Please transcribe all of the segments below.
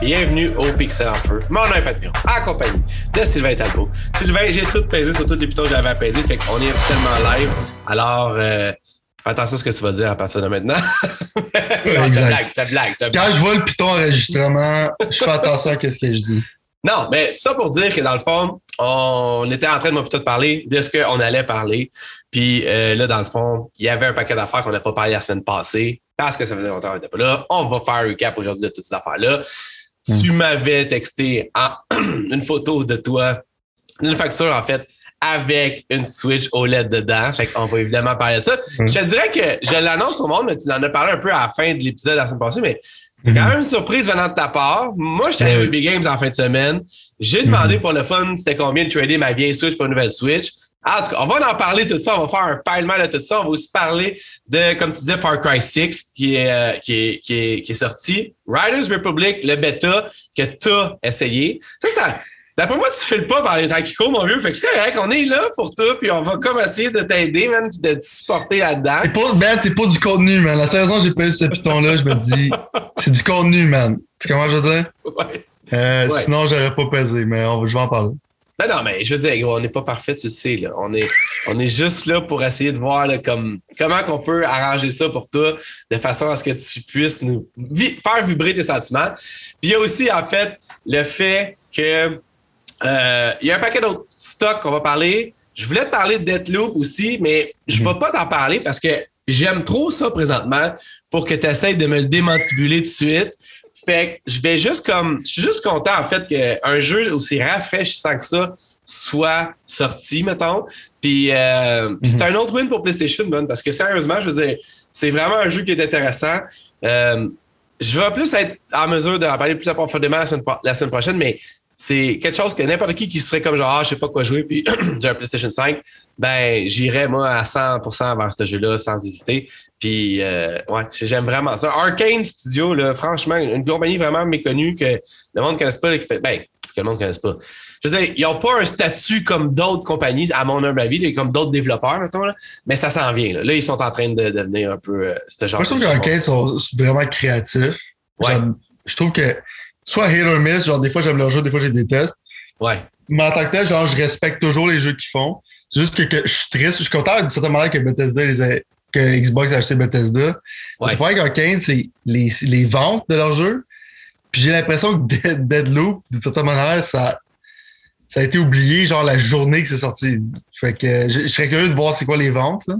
Bienvenue au Pixel en feu. Mon nom est Pat Miron, accompagné de Sylvain Talbot. Sylvain, j'ai tout pesé sur tous les pitons que j'avais à peser, fait qu'on est officiellement live. Alors, euh, fais attention à ce que tu vas dire à partir de maintenant. non, exact. blague, blague, blague. Quand je vois le piton enregistrement, je fais attention à ce que je dis. Non, mais ça pour dire que dans le fond, on était en train de moi plutôt de parler de ce qu'on allait parler. Puis euh, là, dans le fond, il y avait un paquet d'affaires qu'on n'a pas parlé la semaine passée parce que ça faisait longtemps qu'on n'était pas là. On va faire un recap aujourd'hui de toutes ces affaires-là. Tu m'avais texté une photo de toi, une facture en fait, avec une Switch OLED dedans. Fait qu'on va évidemment parler de ça. Mm. Je te dirais que je l'annonce au monde, mais tu en as parlé un peu à la fin de l'épisode la semaine passée, mais c'est quand même une surprise venant de ta part. Moi, j'étais allé Oui. au Big Games en fin de semaine. J'ai demandé pour le fun c'était combien de trader ma vieille Switch pour une nouvelle Switch. Ah, En tout cas, on va en parler tout ça. On va faire un pilement de tout ça. On va aussi parler de, comme tu disais, Far Cry 6 qui est, euh, qui est, qui est, qui est sorti. Riders Republic, le bêta que tu as essayé. Ça, ça, d'après moi, tu files pas par les temps qui courent, mon vieux. Fait que c'est correct. On est là pour toi, puis on va comme essayer de t'aider, man, puis de te supporter là-dedans. C'est pas, man, c'est pas du contenu, man. La seule raison que j'ai payé ce piton-là, je me dis, c'est du contenu, man. Tu sais comment je veux dire? Ouais. Euh, Ouais. Sinon, j'aurais pas pesé, mais on- je vais en parler. Non, non, mais je veux dire, on n'est pas parfait, tu le sais. Là. On, est, on est juste là pour essayer de voir là, comme, comment qu'on peut arranger ça pour toi de façon à ce que tu puisses nous vi- faire vibrer tes sentiments. Puis il y a aussi, en fait, le fait que euh, il y a un paquet d'autres stocks qu'on va parler. Je voulais te parler de Deathloop aussi, mais je ne vais pas t'en parler parce que j'aime trop ça présentement pour que tu essaies de me le démantibuler tout de suite. Fait que je vais juste comme. Je suis juste content, en fait, qu'un jeu aussi rafraîchissant que ça soit sorti, mettons. Puis, euh, puis c'est un autre win pour PlayStation, man, parce que sérieusement, je veux dire, c'est vraiment un jeu qui est intéressant. Euh, je vais plus être en mesure d'en parler plus profondément la semaine, pro- la semaine prochaine, mais c'est quelque chose que n'importe qui qui serait comme genre, ah, je sais pas quoi jouer, puis j'ai un PlayStation 5, ben, j'irais, moi, à 100% vers ce jeu-là sans hésiter. Puis, euh, ouais, j'aime vraiment ça. Arcane Studio, là, franchement, une compagnie vraiment méconnue que le monde ne connaisse pas, qui fait, ben, que le monde ne connaisse pas. Je veux dire, ils n'ont pas un statut comme d'autres compagnies, à mon humble avis, comme d'autres développeurs, mettons, là, mais ça s'en vient. Là. Là, ils sont en train de devenir un peu euh, ce genre Moi, je trouve ils sont vraiment créatifs. Ouais. Je trouve que soit hit or miss, genre des fois j'aime leur jeu, des fois je les déteste. Ouais. Mais en tant que tel, genre, je respecte toujours les jeux qu'ils font. C'est juste que, que je suis triste. Je suis content d'une certaine manière que Bethesda les a- que Xbox a acheté Bethesda. Ouais. C'est pas qu'Arcane, c'est les, les ventes de leurs jeux. Puis j'ai l'impression que Dead, Deadloop, d'une certaine manière, ça, ça a été oublié, genre la journée que c'est sorti. Fait que je, je serais curieux de voir c'est quoi les ventes. Là.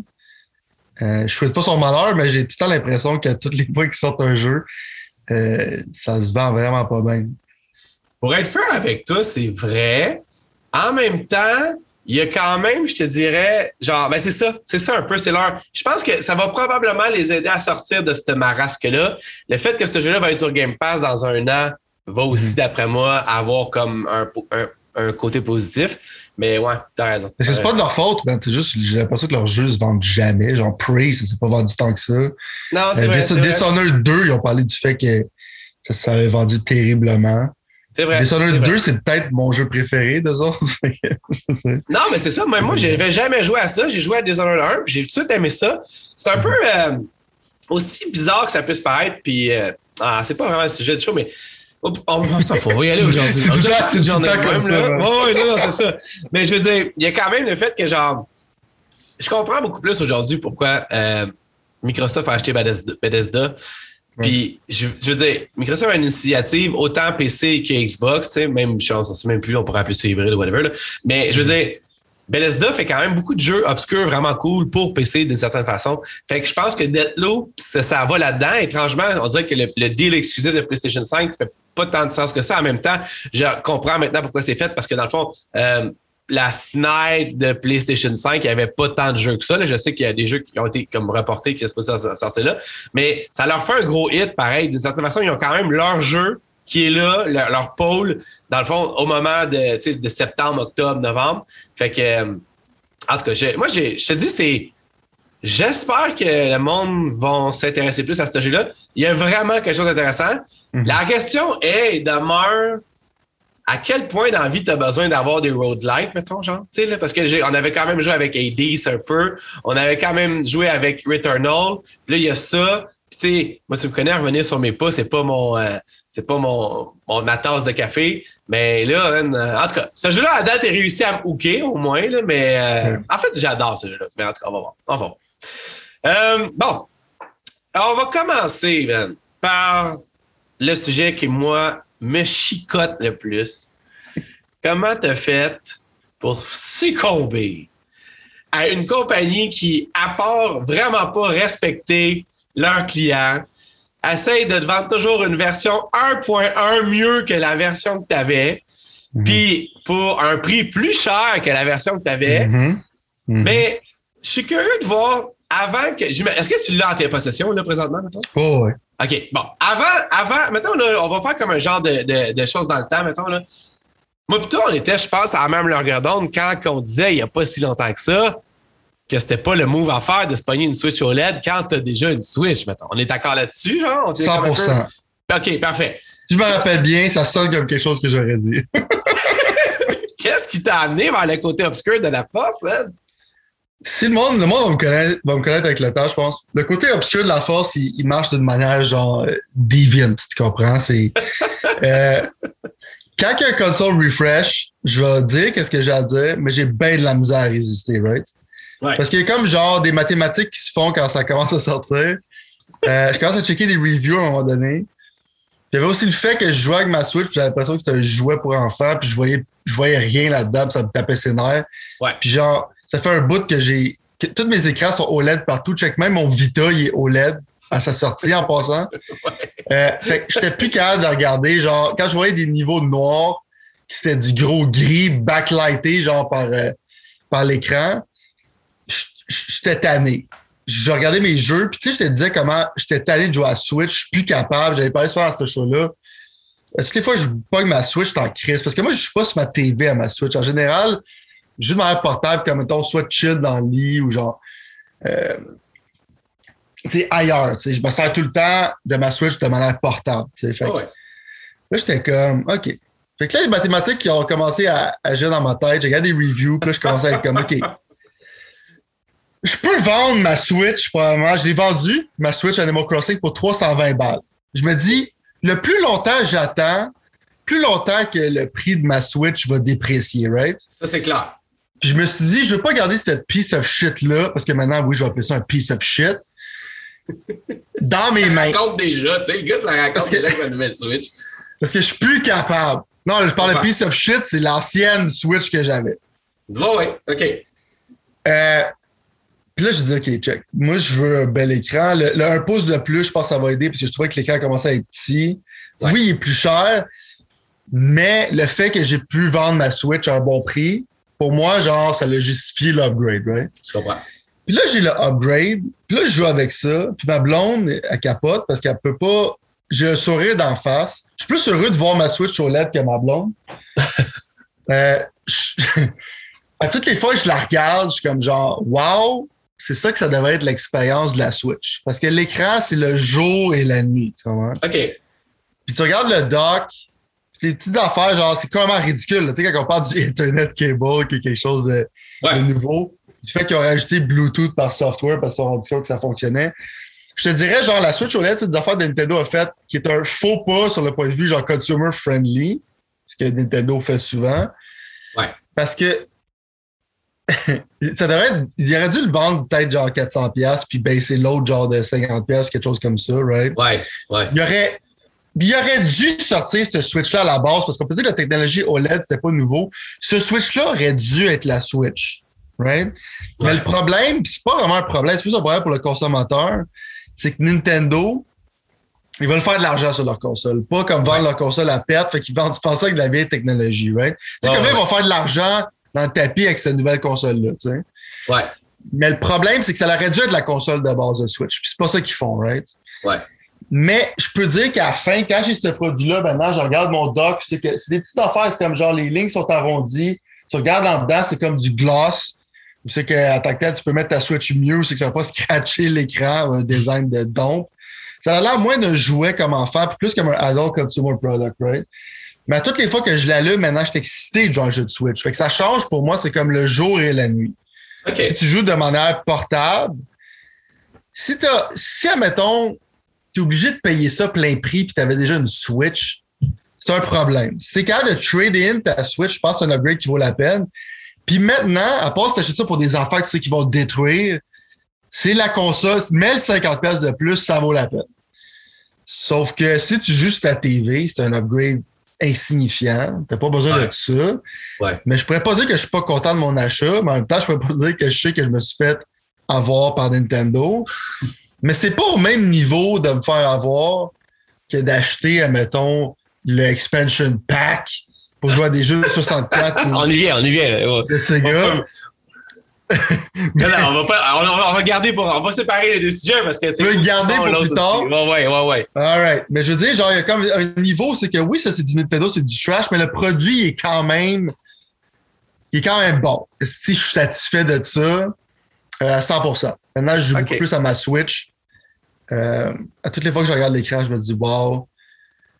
Euh, je souhaite pas son malheur, mais j'ai tout le temps l'impression qu'à toutes les fois qu'ils sortent un jeu, euh, ça se vend vraiment pas bien. Pour être fair avec toi, c'est vrai. En même temps, il y a quand même, je te dirais, genre, ben c'est ça, c'est ça un peu, c'est leur. Je pense que ça va probablement les aider à sortir de cette marasque-là. Le fait que ce jeu-là va être sur Game Pass dans un an va aussi, d'après moi, avoir comme un, un côté positif. Mais ouais, t'as raison. Mais c'est pas de leur faute, man. C'est juste, j'ai l'impression que leurs jeux se vendent jamais. Genre, Prey, ça s'est pas vendu tant que ça. Non, c'est Euh, vrai. Dis- c'est vrai. Dishonored 2, ils ont parlé du fait que ça, ça avait vendu terriblement. C'est vrai. c'est Dishonored vrai. 2, c'est peut-être mon jeu préféré d'eux autres. Non, mais c'est ça. Même moi, j'avais jamais joué à ça. J'ai joué à Dishonored 1, puis j'ai tout de suite aimé ça. C'est un peu euh, aussi bizarre que ça puisse paraître, puis euh, ah, c'est pas vraiment le sujet du show, mais On fout. On va y aller aujourd'hui. C'est du On a temps- c'est journée de comme même, ça, là. Ouais, ouais, non, non, c'est ça. Mais je veux dire, il y a quand même le fait que, genre, je comprends beaucoup plus aujourd'hui pourquoi euh, Microsoft a acheté Bethesda. Bethesda. Puis, je, je veux dire, Microsoft a une initiative autant PC que Xbox, tu sais, même, je ne sais même plus, on pourrait appeler ça hybride ou whatever. là. Mais je veux dire, Bethesda fait quand même beaucoup de jeux obscurs vraiment cool pour PC d'une certaine façon. Fait que je pense que ça, ça va là-dedans. Étrangement, on dirait que le, le deal exclusif de PlayStation 5 fait pas tant de sens que ça. En même temps, je comprends maintenant pourquoi c'est fait parce que dans le fond, euh, la fenêtre de PlayStation 5, il n'y avait pas tant de jeux que ça. Je sais qu'il y a des jeux qui ont été comme reportés qui sont pas sortis là, mais ça leur fait un gros hit pareil. D'une certaine façon, ils ont quand même leur jeu qui est là, leur, pôle, dans le fond, au moment de, de septembre, octobre, novembre. Fait que, euh, en tout cas, moi, je te dis, c'est. J'espère que le monde va s'intéresser plus à ce jeu-là. Il y a vraiment quelque chose d'intéressant. Mhm. La question est, demeure, à quel point dans la vie tu as besoin d'avoir des road-lights, mettons, genre? Tu sais, là, parce que on avait quand même joué avec Hades un peu. On avait quand même joué avec Returnal. Puis là, il y a ça. Puis, tu sais, moi, si vous me connaissez, revenir sur mes pas, c'est pas mon. euh, c'est pas mon, mon, ma tasse de café. Mais là, euh, en tout cas, ce jeu-là, à date, est réussi à me hooker au moins. Là, mais euh, en fait, j'adore ce jeu-là. Mais en tout cas, on va voir. On va voir. Euh, bon. Alors, on va commencer, man, par le sujet qui, moi, me chicote le plus. Comment t'as fait pour succomber à une compagnie qui, à part vraiment pas respecter leurs clients, essaye de te vendre toujours une version 1.1 mieux que la version que tu avais, mhm. puis pour un prix plus cher que la version que tu avais. Mhm. Mhm. Mais je suis curieux de voir avant que. Est-ce que tu l'as en tes possessions là, présentement, mettons? Oh, oui. OK. Bon. Avant, avant, mettons, on va faire comme un genre de, de, choses dans le temps, mettons. Là. Moi, plutôt, on était, je pense, à la même longueur d'onde quand on disait il n'y a pas si longtemps que ça que c'était pas le move à faire de se pogner une Switch OLED quand tu as déjà une Switch, mettons. On est d'accord là-dessus, genre? 100% OK, parfait. Je me rappelle bien, ça sonne comme quelque chose que j'aurais dit. Qu'est-ce qui t'a amené vers le côté obscur de la force, man? Si le monde, le monde va me connaître, va me connaître avec le temps, je pense. Le côté obscur de la force, il, marche d'une manière genre euh, deviant, tu comprends? C'est. Euh, quand il y a un console refresh, je vais dire qu'est-ce que j'ai à dire, mais j'ai bien de la misère à résister, right? Parce qu'il y a comme genre des mathématiques qui se font quand ça commence à sortir. Euh, je commence à checker des reviews à un moment donné. Il y avait aussi le fait que je jouais avec ma Switch, j'avais l'impression que c'était un jouet pour enfants, puis je voyais, je voyais rien là-dedans, puis ça me tapait ses nerfs. Puis genre, ça fait un bout que j'ai. tous mes écrans sont OLED partout. Check même mon Vita, il est OLED à sa sortie en passant. Euh, fait que j'étais plus capable de regarder. Genre, quand je voyais des niveaux de noir, c'était du gros gris backlighté, genre par, euh, par l'écran, j'étais tanné. Je regardais mes jeux, puis tu sais, je te disais comment j'étais tanné de jouer à Switch, je suis plus capable, j'avais pas faire dans ce show-là. Euh, toutes les fois que je pogne ma Switch, je en crise. Parce que moi, je suis pas sur ma TV à ma Switch. En général, juste de manière portable, comme mettons, soit chill dans le lit ou genre. Euh, tu sais, ailleurs. Je me sers tout le temps de ma Switch de manière portable. Tu sais, fait Là, j'étais comme, OK. Fait que là, les mathématiques qui ont commencé à agir dans ma tête, j'ai regardé des reviews, puis là, je commençais à être comme, OK, je peux vendre ma Switch, probablement. Je l'ai vendu, ma Switch Animal Crossing, pour 320 balles. Je me dis, le plus longtemps j'attends, plus longtemps que le prix de ma Switch va déprécier, right? Ça, c'est clair. Puis je me suis dit, je veux pas garder cette piece of shit-là, parce que maintenant, oui, je vais appeler ça un piece of shit, dans mes mains. Ça raconte déjà, tu sais, le gars, ça raconte déjà que, nouvelle Switch. Parce que je suis plus capable. Non, je parle de piece of shit, c'est l'ancienne Switch que j'avais. Oh, oui, OK. Euh, puis là, je dis, OK, check. Moi, je veux un bel écran. Le, un pouce de plus, je pense que ça va aider parce que je trouvais que l'écran commençait à être petit. Oui, il est plus cher, mais le fait que j'ai pu vendre ma Switch à un bon prix, pour moi, genre, ça l'a justifié l'upgrade, right? Je comprends. Puis là, j'ai le upgrade. Puis là, je joue avec ça. Puis ma blonde, elle capote parce qu'elle peut pas. J'ai un sourire d'en face. Je suis plus heureux de voir ma Switch OLED que ma blonde. euh, à toutes les fois je la regarde, je suis comme genre, wow, c'est ça que ça devrait être l'expérience de la Switch. Parce que l'écran, c'est le jour et la nuit. Tu comprends? OK. Puis tu regardes le dock, les petites affaires, genre, c'est complètement ridicule. Tu sais, quand on parle du Internet cable, qui est quelque chose de, nouveau, du fait qu'ils ont rajouté Bluetooth par software parce qu'ils se sont rendus compte que ça fonctionnait. Je te dirais, genre, la Switch OLED, c'est des affaires que Nintendo a fait qui est un faux pas sur le point de vue, genre, consumer friendly, ce que Nintendo fait souvent. Ouais. Parce que ça devrait il aurait dû le vendre peut-être genre 400$ puis baisser l'autre genre de 50$, quelque chose comme ça, right? Ouais, ouais. Il aurait, il aurait dû sortir ce Switch-là à la base parce qu'on peut dire que la technologie OLED, c'était pas nouveau. Ce Switch-là aurait dû être la Switch, right? Mais le problème, c'est pas vraiment un problème, c'est plus un problème pour le consommateur, c'est que Nintendo, ils veulent faire de l'argent sur leur console, pas comme vendre leur console à perte, fait qu'ils vendent, ça avec de la vieille technologie, right? C'est comme là, ils vont faire de l'argent dans le tapis avec cette nouvelle console-là, tu sais. Ouais. Mais le problème, c'est que ça aurait dû être la console de base de Switch. Puis c'est pas ça qu'ils font, right? Ouais. Mais je peux dire qu'à la fin, quand j'ai ce produit-là, maintenant, je regarde mon dock, c'est que c'est des petites affaires, c'est comme genre les lignes sont arrondies. Tu regardes en dedans, c'est comme du gloss. Tu sais qu'à ta tête, tu peux mettre ta Switch mieux, c'est que ça va pas scratcher l'écran, un design de dompe. Ça a l'air moins d'un jouet comme enfant, puis plus comme un adult consumer product, right? Mais à toutes les fois que je l'allume, maintenant, je suis excité de jouer un jeu de Switch. Fait que ça change pour moi, c'est comme le jour et la nuit. Si tu joues de manière portable, si tu si, admettons, es obligé de payer ça plein prix puis tu avais déjà une Switch, c'est un problème. Si t'es capable de trade in ta Switch, je pense que c'est un upgrade qui vaut la peine. Puis maintenant, à part si t'achètes ça pour des tu sais, qui vont détruire, c'est la console, mets le 50$ de plus, ça vaut la peine. Sauf que si tu joues ta TV, c'est un upgrade insignifiant. T'as pas besoin Ouais. de ça. Ouais. Mais je pourrais pas dire que je suis pas content de mon achat, mais en même temps, je pourrais pas dire que je sais que je me suis fait avoir par Nintendo. Mais c'est pas au même niveau de me faire avoir que d'acheter, admettons, le expansion pack pour jouer à des jeux de 64 ou On y vient, on y vient. ouais. de Sega. Non, non, on va pas, on, on va garder pour, on va séparer les deux sujets parce que c'est. Tu veux le garder pour plus tard? aussi. Ouais, ouais, ouais. Mais je veux dire, genre, il y a comme un niveau, c'est que oui, ça c'est du Nintendo, c'est du trash, mais le produit est quand même. Il est quand même bon. Si je suis satisfait de ça, euh, à 100%. Maintenant, je joue beaucoup plus à ma Switch. Euh, à toutes les fois que je regarde l'écran, je me dis, wow,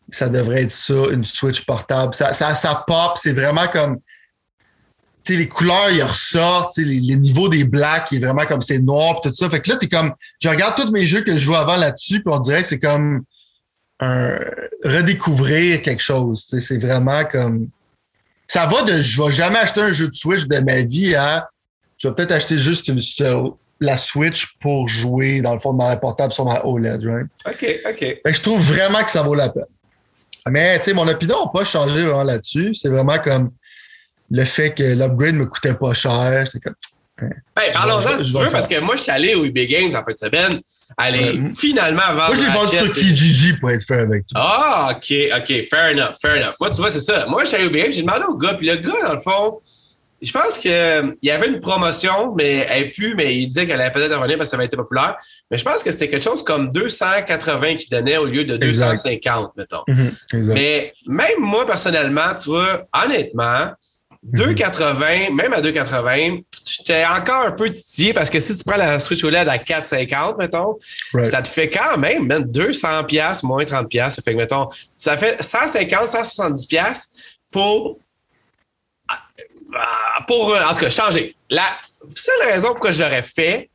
ça devrait être ça, une Switch portable. Ça, ça, ça pop, c'est vraiment comme. Tu sais, les couleurs, ils ressortent, tu sais, les, les niveaux des blacks, il est vraiment comme c'est noir, pis tout ça. Fait que là, t'es comme. Je regarde tous mes jeux que je jouais avant là-dessus, puis on dirait que c'est comme un redécouvrir quelque chose. C'est vraiment comme. Ça va de je vais jamais acheter un jeu de Switch de ma vie à je vais peut-être acheter juste une seule- la Switch pour jouer dans le fond de ma portable sur ma OLED, right? OK, OK. Fait que je trouve vraiment que ça vaut la peine. Mais tu sais, mon opinion n'a pas changé vraiment là-dessus. C'est vraiment comme le fait que l'upgrade me coûtait pas cher. J'étais comme, Hey, parlons-en Je si je tu veux, parce que moi, je suis allé au EB Games en fin de semaine. Ouais. finalement vendre. Moi, j'ai vendu sur Kijiji pour être fair avec toi. Ah, OK, OK, fair enough, fair enough. Moi, tu vois, c'est ça. Moi, j'étais allé au BM, j'ai demandé au gars, puis le gars, dans le fond, je pense qu'il y avait une promotion, mais elle n'est plus, mais il disait qu'elle allait peut-être revenir parce que ça avait été populaire. Mais je pense que c'était quelque chose comme 280 qu'il donnait au lieu de Exact. 250, mettons. Mhm. Mais même moi, personnellement, tu vois, honnêtement, Mhm. 2,80, même à 2,80, j'étais encore un peu titillé parce que si tu prends la Switch OLED à 4,50, mettons, Right. ça te fait quand même, man, 200 pièces moins 30 pièces. Ça fait que, mettons, ça fait 150, 170 pièces pour, pour, euh, en tout cas, changer. La seule raison pourquoi je l'aurais fait,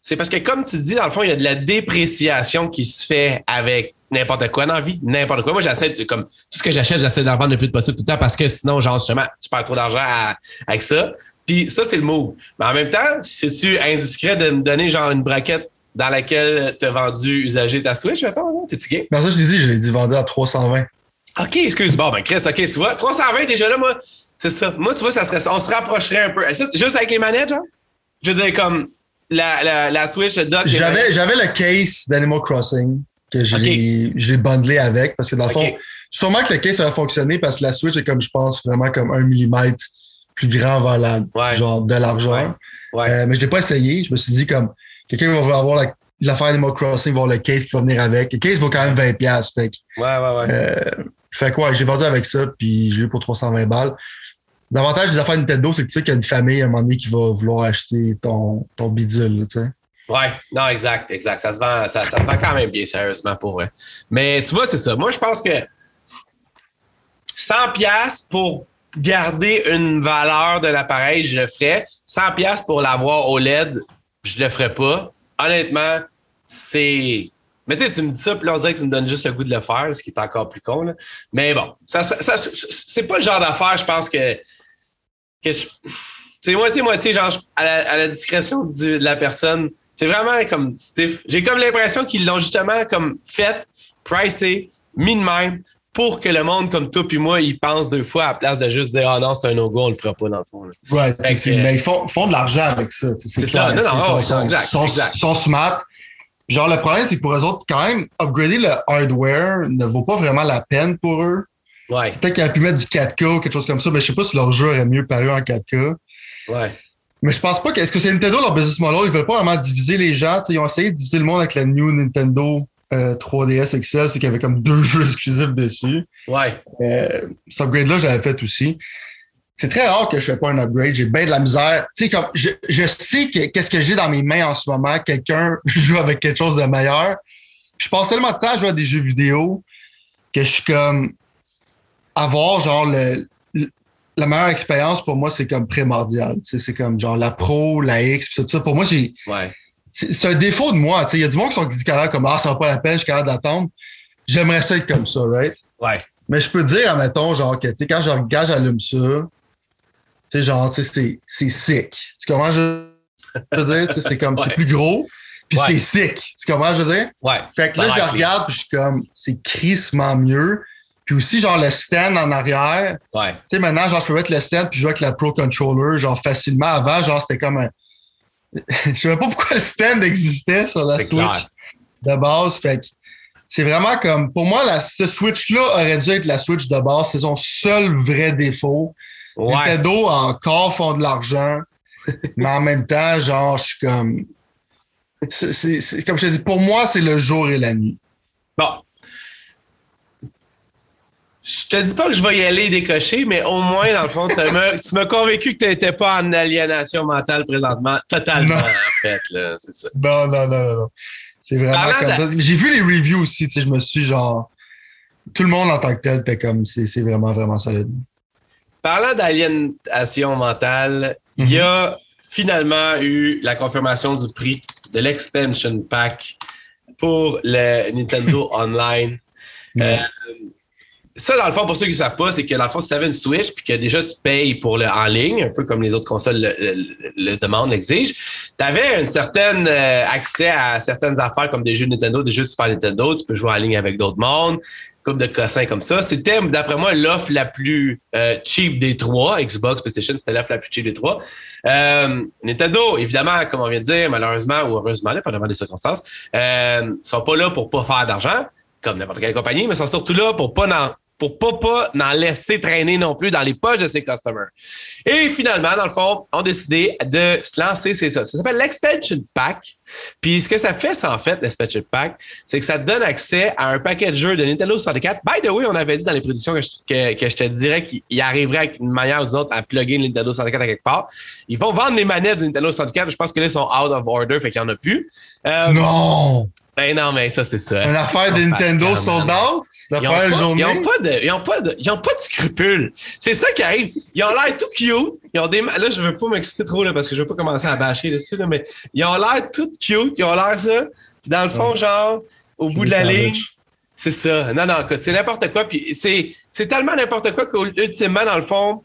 c'est parce que, comme tu dis, dans le fond, il y a de la dépréciation qui se fait avec n'importe quoi dans la vie, n'importe quoi. Moi, j'essaie, comme tout ce que j'achète, j'essaie de la vendre le plus possible tout le temps parce que sinon, genre, justement, tu perds trop d'argent avec ça. Puis ça, c'est le move. Mais en même temps, c'est-tu indiscret de me donner, genre, une braquette dans laquelle tu as vendu usager ta Switch, mettons? là? T'es-tu gay? Mais ça, je l'ai dit, je l'ai dit vendu à 320. OK, excuse. Bon, ben, Chris, OK, tu vois, 320 déjà là, moi, c'est ça. Moi, tu vois, ça serait, on se rapprocherait un peu. Juste avec les manettes, genre? Je veux dire, comme la, la, la Switch, le dock. J'avais, le case d'Animal Crossing que je Ok. l'ai, bundlé avec parce que dans le fond, sûrement que le case va fonctionner parce que la Switch est comme, je pense, vraiment comme un millimètre plus grand vers la, Ouais. genre de l'argent. Ouais. Euh, mais je l'ai pas essayé. Je me suis dit comme, quelqu'un va vouloir avoir la, l'affaire Animal Crossing, va avoir le case qui va venir avec. Le case vaut quand même 20$. piastres, Fait que, Ouais, ouais, ouais. euh, fait que ouais, j'ai vendu avec ça, puis j'ai eu pour 320 balles. L'avantage des affaires Nintendo, c'est que tu sais qu'il y a une famille à un moment donné qui va vouloir acheter ton, ton bidule, tu sais. Ouais, non, exact, exact. Ça se vend, ça, se vend quand même bien, sérieusement, pour vrai. Mais tu vois, c'est ça. Moi, je pense que 100 pièces pour garder une valeur de l'appareil, je le ferais. 100 pièces pour l'avoir au LED, je le ferais pas. Honnêtement, c'est... Mais tu sais, tu me dis ça, puis là, on dirait que tu me donnes juste le goût de le faire, ce qui est encore plus con. Mais bon, ça, c'est pas le genre d'affaire, je pense que... c'est moitié-moitié, genre, à la, à la discrétion du- de la personne. C'est vraiment comme stiff. J'ai comme l'impression qu'ils l'ont justement comme fait, pricé, mis de même, pour que le monde comme toi puis moi, il pense deux fois à la place de juste dire « Ah non, c'est un no-go, on le fera pas dans le fond. là. C'est- que- mais ils font, font de l'argent avec ça. C'est ça. Non, non, Ils sont, ouais, sont- exact, sont- exact. sont smart. Genre, le problème, c'est que pour eux autres, quand même, upgrader le hardware ne vaut pas vraiment la peine pour eux. Ouais, Peut-être qu'ils auraient pu mettre du 4K ou quelque chose comme ça, mais je sais pas si leur jeu aurait mieux paru en 4K. ouais. Mais je pense pas que. Est-ce que c'est Nintendo leur business model? Ils veulent pas vraiment diviser les gens. T'sais, ils ont essayé de diviser le monde avec la new Nintendo euh, 3DS XL, c'est qu'il y avait comme deux jeux exclusifs dessus. Ouais. Euh, cet upgrade-là, j'avais fait aussi. C'est très rare que je fais pas un upgrade. J'ai bien de la misère. Tu sais, comme je, je sais que qu'est-ce que j'ai dans mes mains en ce moment. Quelqu'un joue avec quelque chose de meilleur. Je passe tellement de temps à jouer à des jeux vidéo que je suis comme avoir genre le, le- la meilleure expérience pour moi, c'est comme primordial. C'est comme genre la pro, la X, pis tout ça. Pour moi, j'ai Ouais. c'est un défaut de moi. Il y a du monde qui sont dit comme Ah, ça va pas la peine, je suis capable d'attendre. J'aimerais ça être comme ça, right? Ouais. Mais je peux te dire, admettons, genre, que, quand je regarde, j'allume ça, tu sais, genre, tu sais, c'est sick. Tu comment je veux dire? C'est comme, c'est plus gros, puis c'est sick. Tu comprends, je veux dire? Ouais. Fait que là, je regarde, puis je suis comme, c'est crissement mieux. Puis aussi, genre, le stand en arrière. Ouais. Tu sais, maintenant, genre, je peux mettre le stand, puis jouer avec la Pro Controller, genre, facilement. Avant, genre, c'était comme un. je sais même pas pourquoi le stand existait sur la Switch de base. Fait que c'est vraiment comme. Pour moi, la, ce Switch-là aurait dû être la Switch de base. C'est son seul vrai défaut. Ouais. Nintendo encore font de l'argent. mais en même temps, genre, je suis comme. C'est comme je te dis, pour moi, c'est le jour et la nuit. Bon, je te dis pas que je vais y aller décocher, mais au moins, dans le fond, tu m'as convaincu que tu n'étais pas en aliénation mentale présentement. Totalement, en fait. C'est ça. Non, non, non, non. C'est vraiment comme ça. J'ai vu les reviews aussi. Tu sais, je me suis genre. Tout le monde en tant que tel était comme. C'est vraiment, vraiment solide. Parlant d'aliénation mentale, il y a mhm. finalement eu la confirmation du prix de l'expansion pack pour le Nintendo Online. Euh, ça, dans le fond, pour ceux qui ne savent pas, c'est que dans le fond, si tu avais une Switch puis que déjà tu payes pour le en ligne, un peu comme les autres consoles le, demandent, l'exigent, tu avais un certain euh, accès à certaines affaires comme des jeux Nintendo, des jeux Super Nintendo. Tu peux jouer en ligne avec d'autres mondes, coupe de cossins comme ça. C'était, d'après moi, l'offre la plus euh, cheap des trois. Xbox, PlayStation, c'était l'offre la plus cheap des trois. Euh, Nintendo, évidemment, comme on vient de dire, malheureusement ou heureusement, pas des circonstances, euh, sont pas là pour pas faire d'argent comme n'importe quelle compagnie, mais sont surtout là pour pas pour pas, pas n'en laisser traîner non plus dans les poches de ses customers. Et finalement, dans le fond, on a décidé de se lancer, c'est ça. Ça s'appelle l'expansion pack. Puis ce que ça fait, ça en fait, l'expansion pack, c'est que ça te donne accès à un paquet de jeux de Nintendo 64. By the way, on avait dit dans les prédictions que je, que, je te dirais qu'il arriverait une manière ou une autre à plugger Nintendo 64 à quelque part. Ils vont vendre les manettes de Nintendo 64. Je pense que là, sont out of order, fait qu'il n'y en a plus. Euh, non! Ben non, mais ça, c'est ça. Une affaire de Nintendo sold out? Ils n'ont pas, ils ont pas, de, ils ont pas de, ils ont pas de scrupules. C'est ça qui arrive. Ils ont l'air tout cute. Ils ont des, là, je veux pas m'exciter trop, là, parce que je veux pas commencer à bâcher dessus, là, mais ils ont l'air tout cute. Ils ont l'air ça. Puis dans le fond, genre, au bout de la ligne, c'est ça. Non, non, c'est n'importe quoi. Puis c'est, c'est tellement n'importe quoi qu'ultimement, dans le fond,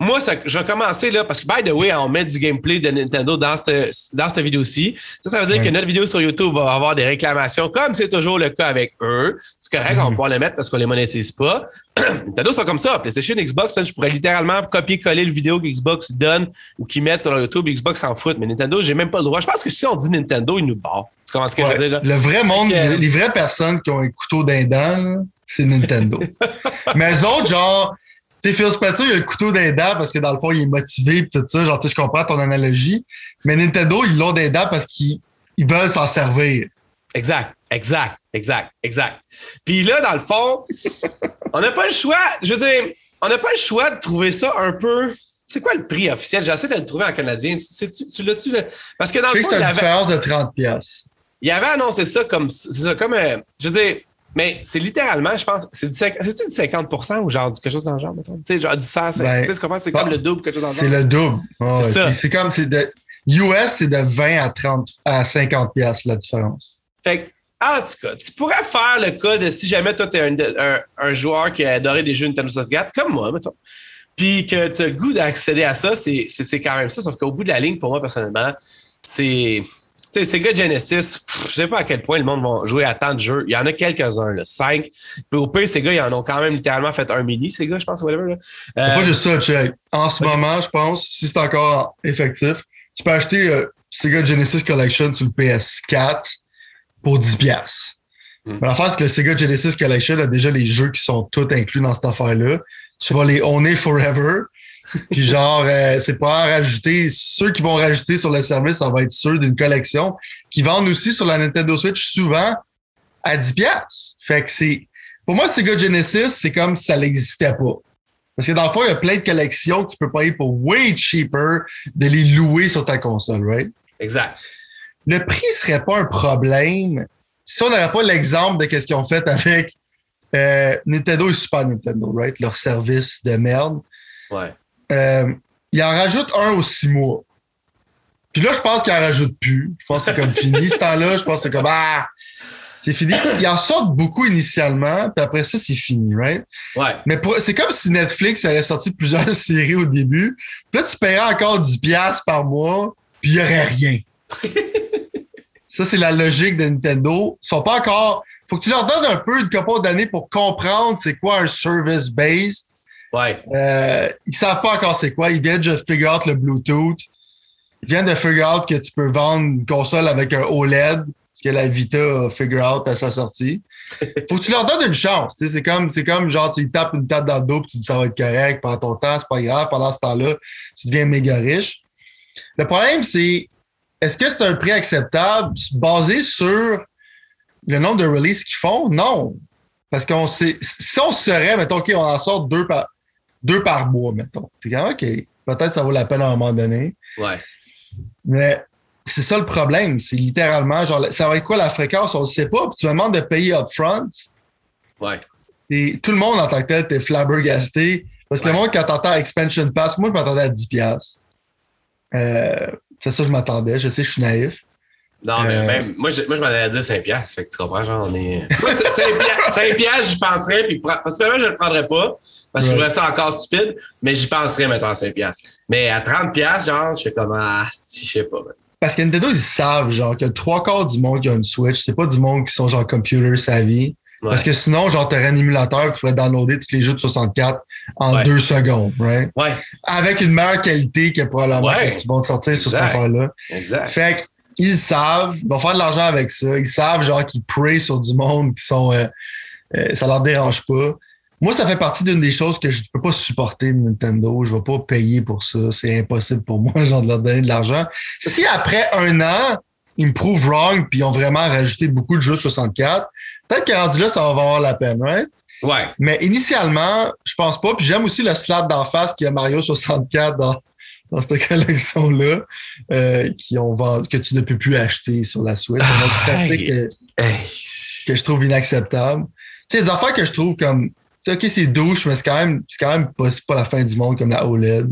moi, ça, je vais commencer là, parce que, by the way, on met du gameplay de Nintendo dans cette, dans cette vidéo-ci. Ça, ça veut dire que notre vidéo sur YouTube va avoir des réclamations, comme c'est toujours le cas avec eux. C'est correct, on va mhm. pouvoir les mettre parce qu'on les monétise pas. Nintendo sont comme ça. PlayStation, Xbox, je pourrais littéralement copier-coller le vidéo que Xbox donne ou qu'ils mettent sur YouTube. Xbox s'en fout. Mais Nintendo, j'ai même pas le droit. Je pense que si on dit Nintendo, ils nous barrent. Tu comprends ce que je veux dire? Le vrai monde, les vraies personnes qui ont un couteau d'un c'est Nintendo. Mais eux autres, genre, sais, Phil Spencer, il a le couteau d'un dents parce que dans le fond, il est motivé et tout ça. Genre, tu sais, je comprends ton analogie. Mais Nintendo, ils l'ont des dents parce qu'ils veulent s'en servir. Exact, exact, exact, exact. Puis là, dans le fond, on n'a pas le choix. Je veux dire, on n'a pas le choix de trouver ça un peu. C'est quoi le prix officiel? J'essaie de le trouver en canadien. Tu, tu, l'as-tu? Parce que dans le fond. c'est une différence de 30$. Il avait annoncé ça comme. C'est ça, comme. Euh, je veux dire, mais c'est littéralement, je pense, c'est du, 50, du 50 ou genre quelque chose dans le genre, Tu sais, genre du 100, ben, tu sais, c'est comme le double, quelque chose dans le genre? C'est le double. c'est ça. C'est comme, c'est de, US, c'est de 20 à 30, à 50 pièces la différence. Fait que, en tout cas, tu pourrais faire le cas de si jamais toi, tu es un, un, joueur qui a adoré des jeux Nintendo 64, comme moi, mettons, puis que tu as le goût d'accéder à ça, c'est quand même ça. Sauf qu'au bout de la ligne, pour moi, personnellement, c'est sais, ces gars Genesis, je sais pas à quel point le monde va jouer à tant de jeux. Il y en a quelques-uns, là, cinq. Puis au pire, ces gars, ils en ont quand même littéralement fait un mini, ces gars, je pense, whatever. Là. Euh, pas juste ça. En ce moment, je pense, si c'est encore effectif, tu peux acheter euh, Sega Genesis Collection sur le PS4 pour 10$. Hmm. Mais l'affaire, c'est que le Sega Genesis Collection a déjà les jeux qui sont tous inclus dans cette affaire-là. Tu vas les Own Forever. Puis genre, euh, c'est pas à rajouter. Ceux qui vont rajouter sur le service, ça va être ceux d'une collection qui vendent aussi sur la Nintendo Switch souvent à 10$. Fait que c'est. Pour moi, Sega Genesis, c'est comme si ça n'existait pas. Parce que dans le fond, il y a plein de collections que tu peux payer pour way cheaper de les louer sur ta console, right? Exact. Le prix serait pas un problème si on n'avait pas l'exemple de ce qu'ils ont fait avec euh, Nintendo et Super Nintendo, right? Leur service de merde. Ouais. Euh, il en rajoute un aux six mois. Puis là, je pense qu'il en rajoute plus. Je pense que c'est comme fini ce temps-là. Je pense que c'est comme Ah! C'est fini. Ils en sortent beaucoup initialement, puis après ça, c'est fini, right? Ouais. Mais c'est comme si Netflix avait sorti plusieurs séries au début. Puis là, tu paierais encore 10$ par mois, puis il n'y aurait rien. ça, c'est la logique de Nintendo. Ils sont pas encore. Faut que tu leur donnes un peu une couple d'années pour comprendre c'est quoi un service-based. Ouais. Euh, ils savent pas encore c'est quoi. Ils viennent de figure out le Bluetooth. Ils viennent de figure out que tu peux vendre une console avec un OLED, ce que la Vita a figure out à sa sortie. Faut que tu leur donnes une chance. C'est comme, c'est comme genre, tu tapes une tape dans le dos puis tu dis ça va être correct, pendant ton temps, c'est pas grave. Pendant ce temps-là, tu deviens méga riche. Le problème, c'est est-ce que c'est un prix acceptable basé sur le nombre de releases qu'ils font? Non. Parce qu'on sait, si on serait, mettons, OK, on en sort deux par, deux par mois, mettons. Comme, OK, peut-être ça vaut la peine à un moment donné. Ouais. Mais c'est ça le problème. C'est littéralement, genre, ça va être quoi la fréquence? On ne sait pas. Puis tu me demandes de payer upfront. Ouais. Et tout le monde en tant que tel, t'es flabbergasté. Parce que Ouais. le monde, quand t'entends Expansion Pass, moi, je m'attendais à 10$. Euh, c'est ça, que je m'attendais. Je sais, je suis naïf. Non, mais Euh, même, moi, je, moi, je m'en allais dire 5 piastres. Fait que tu comprends, genre, on est. Moi, c'est 5 piastres, 5 piastres, j'y penserais, puis possiblement, je le prendrais pas, parce que je Ouais. trouverais ça encore stupide, mais j'y penserais, maintenant à 5 piastres. Mais à 30 piastres, genre, je fais comme, ah, si, je sais pas, man. Parce que Nintendo, ils savent, genre, que trois quarts du monde qui a une Switch, c'est pas du monde qui sont, genre, computer savvy. Ouais. Parce que sinon, genre, t'aurais un émulateur, tu pourrais downloader tous les jeux de 64 en Ouais. deux secondes, right? Ouais, Avec une meilleure qualité que probablement Ouais. qu'ils vont te sortir sur cette affaire-là. exact. Fait qu'ils savent, ils vont faire de l'argent avec ça. Ils savent, genre, qu'ils prey sur du monde qui sont. euh, euh, ça leur dérange pas. Moi, ça fait partie d'une des choses que je ne peux pas supporter de Nintendo. Je ne vais pas payer pour ça. C'est impossible pour moi, genre, de leur donner de l'argent. Si après un an, ils me prouvent wrong puis ils ont vraiment rajouté beaucoup de jeux 64, peut-être qu'à rendu là, ça va valoir la peine, right? Ouais, Mais initialement, je pense pas. Puis j'aime aussi le slap d'en face qu'il y a Mario 64 dans, dans cette collection-là, euh, qui ont vendu- que tu ne peux plus acheter sur la Switch. C'est une pratique que je trouve inacceptable. Tu sais, des affaires que je trouve comme. Tu OK, c'est douche, mais c'est quand même, c'est quand même pas, c'est pas la fin du monde comme la OLED.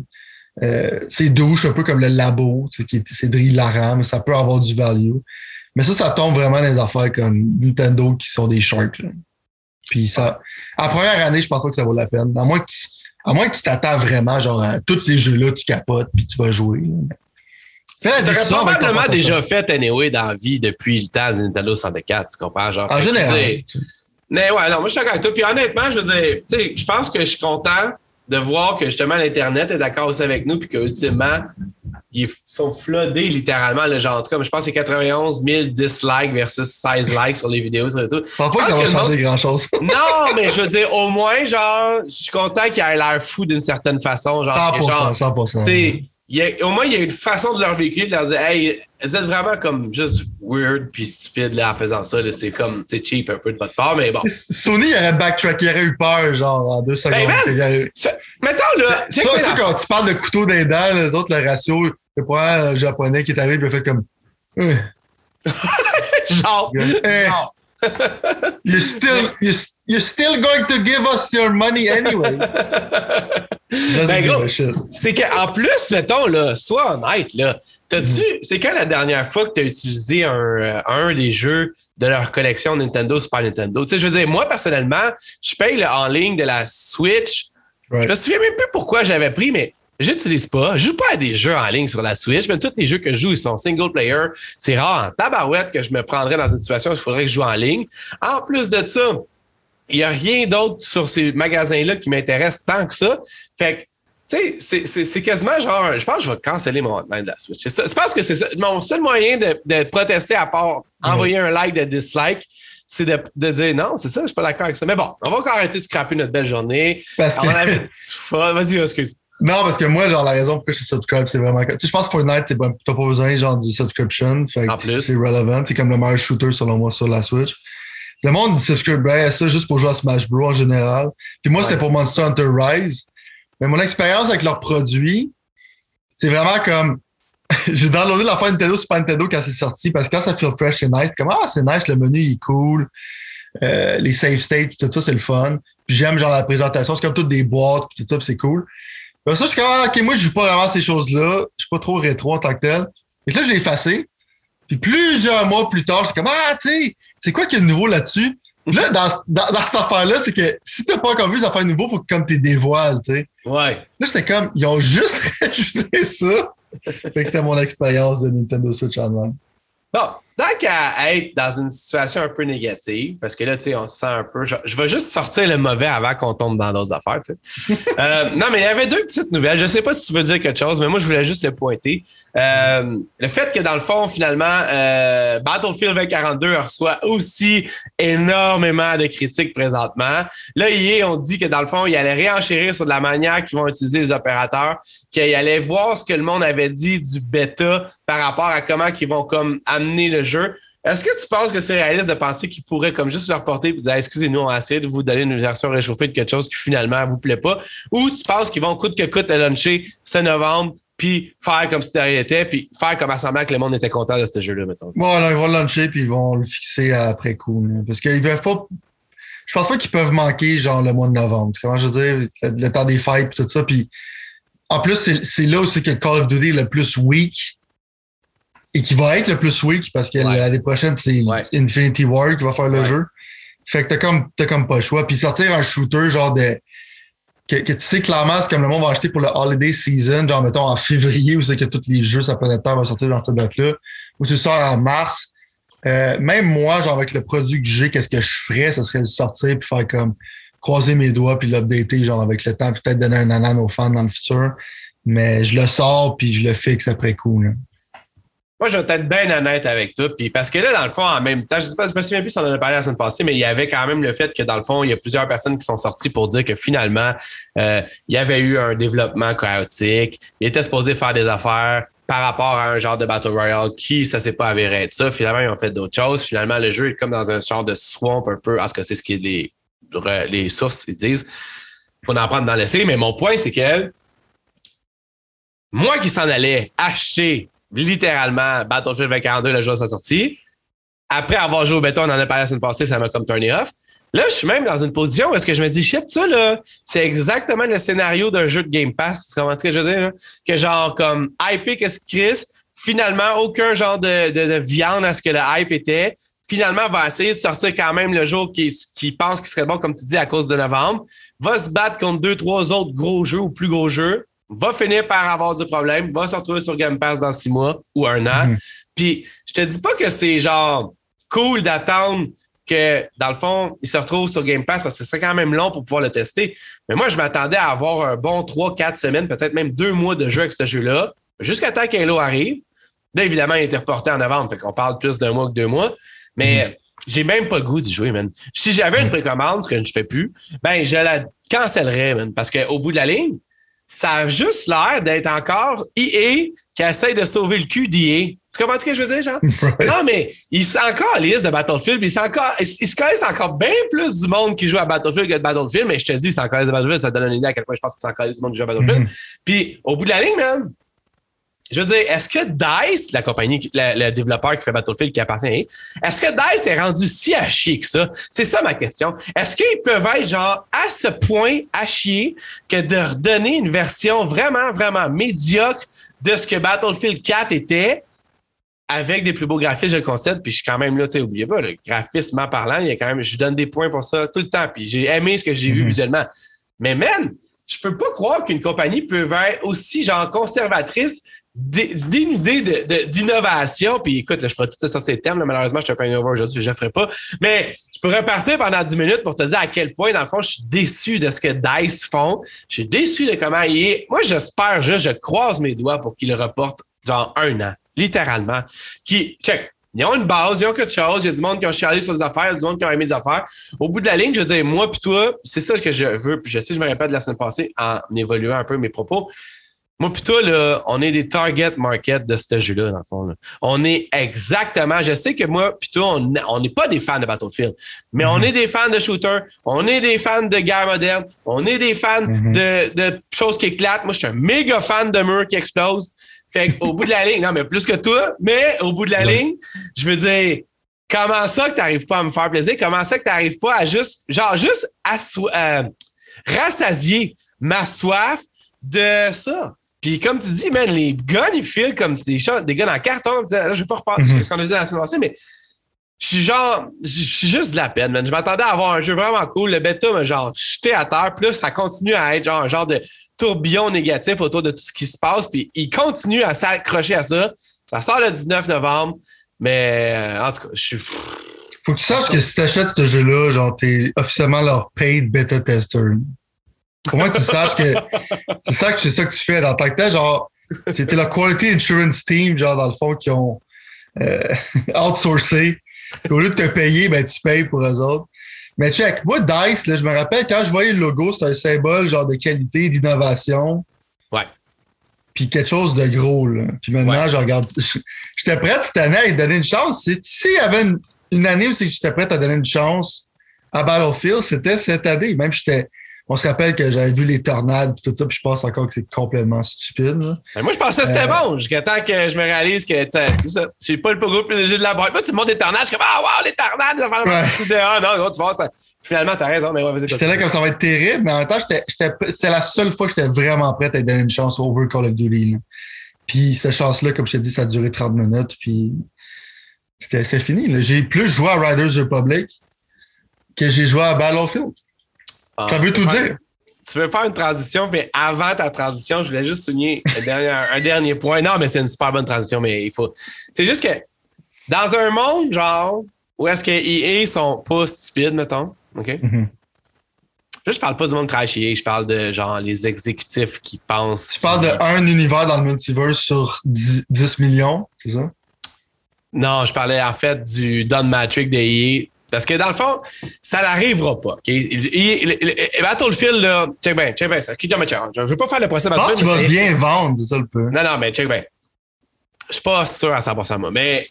Euh, c'est douche, un peu comme le labo, tu c'est de hilarant, mais ça peut avoir du value. Mais ça, ça tombe vraiment dans des affaires comme Nintendo qui sont des sharks. là. Puis ça, à la première année, je pense pas que ça vaut la peine. À moins que tu, à moins que tu t'attends vraiment, genre, à tous ces jeux-là, tu capotes puis tu vas jouer. avec ton probablement déjà fait anyway dans la vie depuis le temps de Nintendo 64, tu comprends? Genre, En général. tu sais, Mais ouais, non, moi je suis d'accord avec toi. Puis honnêtement, je veux dire, tu sais, je pense que je suis content de voir que justement l'Internet est d'accord aussi avec nous, puis qu'ultimement, ils sont floodés littéralement. Là, genre, en tout cas, je pense que c'est 91 000 dislikes versus 16 likes sur les vidéos sur tout. Je pense pas que ça va le changer grand-chose. Non, mais je veux dire, au moins, genre, je suis content qu'il ait l'air fou d'une certaine façon. Genre, que, 100%, genre, 100%. Il y a- au moins, il y a une façon de leur véhiculer, de leur dire, hey, vous êtes vraiment comme juste weird puis stupide là, en faisant ça. C'est comme, c'est cheap un peu de votre part, mais bon. Sony aurait backtrack, il aurait eu peur, genre, en deux secondes. Ben, man, Il Ça- Mettons, là, Ça, ça, quand tu parles de couteau dents, les autres, le ratio, le point japonais qui est arrivé, il a fait comme. Euh, genre, eh, genre. still, you're still going to give us your money anyways. Ben, gros. C'est qu'en plus, mettons, là, sois honnête, là. T'as-tu, c'est quand la dernière fois que tu as utilisé un, euh, un des jeux de leur collection Nintendo, Super Nintendo? Tu sais, je veux dire, moi, personnellement, je paye le en ligne de la Switch. Right. Je me souviens même plus pourquoi j'avais pris, mais j'utilise pas. Je joue pas à des jeux en ligne sur la Switch, mais tous les jeux que je joue, ils sont single player. C'est rare en tabarouette que je me prendrais dans une situation où il faudrait que je joue en ligne. En plus de ça, il n'y a rien d'autre sur ces magasins-là qui m'intéresse tant que ça. Fait que, tu sais, c'est- c'est c'est quasiment genre, je pense que je vais canceller mon hotline de la Switch. Je pense que c'est ça. Mon seul moyen de, de protester à part envoyer un like de dislike, c'est de, de dire non, c'est ça, je suis pas d'accord avec ça. Mais bon, on va encore arrêter de scraper notre belle journée. Parce que, On avait du fun. Vas-y, excuse. non, parce que moi, genre, la raison pourquoi je suis subscribe, c'est vraiment. Tu sais, je pense que Fortnite, t'as pas besoin, genre, du subscription. Fait En que plus. c'est relevant. C'est comme le meilleur shooter, selon moi, sur la Switch. Le monde subscribe bien à ça juste pour jouer à Smash Bros. en général. Puis moi, Ouais. c'était pour Monster Hunter Rise. Mais mon expérience avec leurs produits, c'est vraiment comme. J'ai downloadé la fin Nintendo Super Nintendo quand c'est sorti parce que quand ça feel fresh, c'est nice. C'est comme, ah, c'est nice, le menu il est cool. Euh, les save states, tout ça, c'est le fun. Puis j'aime genre la présentation, c'est comme toutes des boîtes, puis tout ça, c'est cool. Puis ça, je suis comme, ah, ok, moi, je joue pas vraiment ces choses-là. Je suis pas trop rétro en tant que tel. Et là, je l'ai effacé. Puis plusieurs mois plus tard, c'est comme Ah, tu sais, c'est quoi qu'il y a de nouveau là-dessus? Là, dans, dans, dans cette affaire-là, c'est que si t'as pas encore vu les affaires nouveaux, faut que comme t'es dévoiles, tu sais. Ouais. Là, c'était comme, ils ont juste rajouté ça. fait que c'était mon expérience de Nintendo Switch Online. Bon, tant qu'à être dans une situation un peu négative, parce que là, tu sais, on se sent un peu. Je, je vais juste sortir le mauvais avant qu'on tombe dans d'autres affaires, tu sais. euh, non, mais il y avait deux petites nouvelles. Je sais pas si tu veux dire quelque chose, mais moi, je voulais juste le pointer. Euh, le fait que, dans le fond, finalement, euh, Battlefield 2042 reçoit aussi énormément de critiques présentement. Là, hier, on dit que, dans le fond, il allait réenchérir sur de la manière qu'ils vont utiliser les opérateurs, qu'il allait voir ce que le monde avait dit du bêta par rapport à comment ils vont comme amener le jeu. Est-ce que tu penses que c'est réaliste de penser qu'ils pourraient comme juste leur porter et dire excusez-nous, on va essayer de vous donner une version réchauffée de quelque chose qui finalement vous plaît pas? Ou tu penses qu'ils vont coûte que coûte le launcher ce novembre puis faire comme si de rien était, puis faire comme à semblant que le monde était content de ce jeu-là, mettons? Bon, là, ils vont le launcher puis ils vont le fixer après coup. Parce qu'ils peuvent pas. Je pense pas qu'ils peuvent manquer genre le mois de novembre. Comment je veux dire? Le, temps des fêtes puis tout ça. Puis en plus, c'est là aussi que Call of Duty est le plus weak et qui va être le plus weak parce que Ouais. l'année prochaine, c'est Ouais. Infinity War qui va faire le Ouais. jeu. Fait que t'as comme, t'as comme pas le choix. Puis sortir un shooter genre de. Que, que tu sais clairement, c'est comme le monde va acheter pour le holiday season, genre mettons en février, où c'est que tous les jeux sur la planète Terre vont sortir dans cette date-là, ou tu sors en mars. Euh, même moi, genre avec le produit que j'ai, qu'est-ce que je ferais, ce serait de sortir puis faire comme croiser mes doigts puis l'updater genre avec le temps, puis peut-être donner un anan aux fans dans le futur. Mais je le sors puis je le fixe après coup. Là. Moi, je vais être bien honnête avec toi. Puis parce que là, dans le fond, en même temps, je sais pas, je me souviens plus si on en a parlé la semaine passée, mais il y avait quand même le fait que dans le fond, il y a plusieurs personnes qui sont sorties pour dire que finalement, euh, il y avait eu un développement chaotique. Il était supposé faire des affaires par rapport à un genre de Battle Royale qui, ça s'est pas avéré être ça. Finalement, ils ont fait d'autres choses. Finalement, le jeu est comme dans un genre de swamp un peu, parce que c'est ce que les, les sources ils disent. faut en prendre dans l'essai. Mais mon point, c'est que moi qui s'en allais acheter littéralement Battlefield 2042 le jour de sa sortie, après avoir joué au béton, on en a parlé la semaine passée, ça m'a comme turné off. Là, je suis même dans une position où est-ce que je me dis, shit, ça, là, c'est exactement le scénario d'un jeu de Game Pass. Tu comprends ce que veux dire? Que genre, comme, hype que ce Chris, finalement, aucun genre de, de, de viande à ce que le hype était. Finalement, va essayer de sortir quand même le jour qui, qui pense qu'il serait bon, comme tu dis, à cause de novembre. Va se battre contre deux, trois autres gros jeux ou plus gros jeux. Va finir par avoir du problème. Va se retrouver sur Game Pass dans six mois ou un an. Mhm. Puis, je te dis pas que c'est genre cool d'attendre que, dans le fond, il se retrouve sur Game Pass parce que c'est quand même long pour pouvoir le tester. Mais moi, je m'attendais à avoir un bon 3-4 semaines, peut-être même deux mois de jeu avec ce jeu-là, jusqu'à temps qu'Halo arrive. Là, évidemment, il a été reporté en novembre, fait qu'on parle plus d'un mois que deux mois. Mais j'ai même pas le goût d'y jouer, man. Si j'avais une précommande, ce que je ne fais plus, ben, je la cancellerais, man. Parce qu'au bout de la ligne, ça a juste l'air d'être encore EA qui essaie de sauver le cul d'EA. Tu comprends ce que je veux dire, Jean? Non, mais il s'est encore liste de Battlefield, puis il, s'est encore, il, il se connaissent encore bien plus du monde qui joue à Battlefield que de Battlefield, mais je te dis, c'est encore de Battlefield, ça te donne une idée à quel point je pense que c'est encore du monde qui joue à Battlefield. Mhm. Puis au bout de la ligne, man, je veux dire, est-ce que DICE, la compagnie, le développeur qui fait Battlefield qui appartient à est-ce que DICE est rendu si à chier que ça? C'est ça ma question. Est-ce qu'ils peuvent être genre à ce point à chier que de redonner une version vraiment, vraiment médiocre de ce que Battlefield 4 était avec des plus beaux graphismes, je le concède, puis je suis quand même là, tu sais, oubliez pas, le graphisme parlant, il y a quand même, je donne des points pour ça tout le temps, puis j'ai aimé ce que j'ai vu Mhm. visuellement. Mais man, je peux pas croire qu'une compagnie peut être aussi genre conservatrice d- d'inidée de- de- d'innovation. Puis écoute, je pourrais tout ça ces termes. là. malheureusement, je suis un peu innovateur aujourd'hui, je ne le ferai pas. Mais je pourrais partir pendant 10 minutes pour te dire à quel point, dans le fond, je suis déçu de ce que DICE font. Je suis déçu de comment il est. Moi, j'espère je croise mes doigts pour qu'il le reporte genre un an, littéralement. Qui, check. Ils ont une base, ils ont quelque chose. Il y a du monde qui ont chialé sur les affaires, il y du monde qui ont aimé des affaires. Au bout de la ligne, je dire, moi puis toi, c'est ça que je veux. Puis je sais, je me répète de la semaine passée en évoluant un peu mes propos. Moi puis toi, là, on est des target market de ce jeu-là, dans le fond. là. On est exactement. Je sais que moi puis toi, on n'est pas des fans de Battlefield, mais on est des fans de shooter, on est des fans de guerre moderne, on est des fans Mhm. de, de choses qui éclatent. Moi, je suis un méga fan de murs qui explosent. Fait qu'au bout de la ligne, non, mais plus que toi, mais au bout de la Ouais. ligne, je veux dire, comment ça que tu n'arrives pas à me faire plaisir? Comment ça que tu n'arrives pas à juste, genre, juste à rassasier ma soif de ça? Puis comme tu dis, man, les guns, ils filent comme des, shots, des guns en carton. Là, je vais pas reparler de ce qu'on a dit la semaine passée, mais je suis genre, je suis juste de la peine, man. Je m'attendais à avoir un jeu vraiment cool. Le bêta m'a genre jeté à terre. Plus ça continue à être genre un genre de tourbillon négatif autour de tout ce qui se passe. Puis il continue à s'accrocher à ça. Ça sort le 19 novembre. Mais euh, en tout cas, je suis. Faut que tu saches que si t'achètes ce jeu-là, genre, t'es officiellement leur paid beta tester. Au moins, tu saches que c'est ça que ça que tu fais dans ta tête. Genre, c'était la Quality Insurance Team, genre, dans le fond, qui ont euh, outsourcé. au lieu de te payer, ben, tu payes pour eux autres. Mais check, moi, DICE, là, je me rappelle, quand je voyais le logo, c'était un symbole, genre, de qualité, d'innovation. Ouais. Puis quelque chose de gros, là. Puis maintenant, je regarde. J'étais prêt cette année à lui donner une chance. S'il y avait une, une année où j'étais prêt à donner une chance à Battlefield, c'était cette année. Même j'étais. On se rappelle que j'avais vu les tornades et tout ça, puis je pense encore que c'est complètement stupide. Ben, moi, je pensais que c'était euh, bon, jusqu'à temps que je me réalise que c'est ça. J'ai pas le plus gros plus léger de la boîte. Moi, tu montes des tornades, je suis comme Ah wow, les tornades! Ouais. Ah non, gros, tu vois, ça. Finalement, t'as raison, mais ouais, vas-y. J'étais là comme ça va être terrible, mais en même temps, c'était la seule fois que j'étais vraiment prêt à donner une chance over Call of Duty. Là. Puis cette chance-là, comme je t'ai dit, ça a duré 30 minutes, puis c'est fini. J'ai plus joué à Riders Republic que j'ai joué à Battlefield. Ah, ça veut tout dire? Tu veux faire une transition, mais avant ta transition, je voulais juste souligner un dernier, un dernier point. Non, mais c'est une super bonne transition, mais il faut. C'est juste que dans un monde, genre, où est-ce que EA sont pas stupides, mettons, OK? Mm-hmm. Là, je parle pas du monde crash EA, je parle de genre les exécutifs qui pensent. Tu parles d'un univers dans le multiverse sur 10, 10 millions, c'est ça? Non, je parlais en fait du Don Matrix de EA. Parce que dans le fond, ça n'arrivera pas. Okay? Battlefield, là, check bien, check bien ça. Je ne veux pas faire le procès. Je pense qu'il va bien vendre, c'est ça le peu. Non, non, mais check bien. Je suis pas sûr à 100% moi, mais.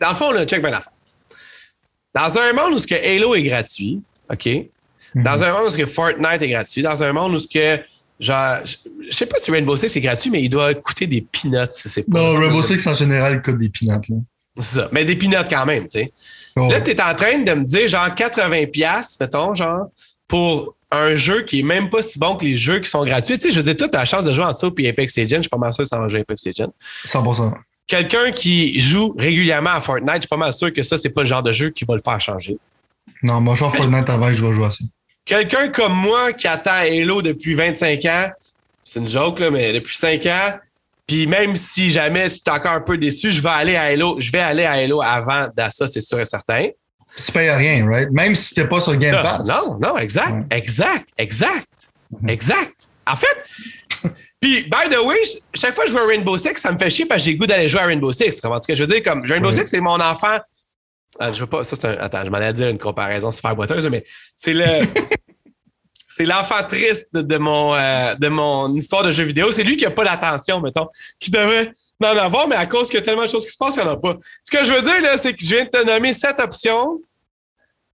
Dans le fond, là, check bien là. Dans un monde où ce que Halo est gratuit, OK? Mhm. Dans un monde où ce que Fortnite est gratuit, dans un monde où ce que Genre, je sais pas si Rainbow Six est gratuit, mais il doit coûter des peanuts. C'est pas non, Rainbow Six en général coûte des peanuts. C'est ça, mais des peanuts quand même, tu sais. Oh. Là, tu es en train de me dire, genre, 80$, mettons, genre, pour un jeu qui est même pas si bon que les jeux qui sont gratuits. Tu sais, je veux dire, toi, tu as la chance de jouer en dessous puis Apex Legends. Je suis pas mal sûr que ça va jouer Apex Legends. 100%. Quelqu'un qui joue régulièrement à Fortnite, je suis pas mal sûr que ça, c'est pas le genre de jeu qui va le faire changer. Non, moi, je joue Fortnite avant, je vais jouer à ça. Quelqu'un comme moi qui attend Halo depuis 25 ans, c'est une joke, là, mais depuis 5 ans, puis même si jamais tu es encore un peu déçu, je vais aller à Halo, je vais aller à Halo avant ça, c'est sûr et certain. Tu payes rien, right? Même si tu n'es pas sur Game Pass. Non, non, exact, exact, exact, mhm. exact. En fait, puis, by the way, chaque fois que je joue à Rainbow Six, ça me fait chier parce que j'ai le goût d'aller jouer à Rainbow Six. Comment que je veux dire, comme Rainbow Six, c'est mon enfant ah, je veux pas. Ça, c'est un. Attends, je m'en allais dire une comparaison super boiteuse, mais c'est le. c'est l'enfant triste de, mon, euh, de mon histoire de jeu vidéo. C'est lui qui n'a pas l'attention, mettons, qui devrait en avoir, mais à cause qu'il y a tellement de choses qui se passent qu'il n'y en a pas. Ce que je veux dire, là, c'est que je viens de te nommer sept options.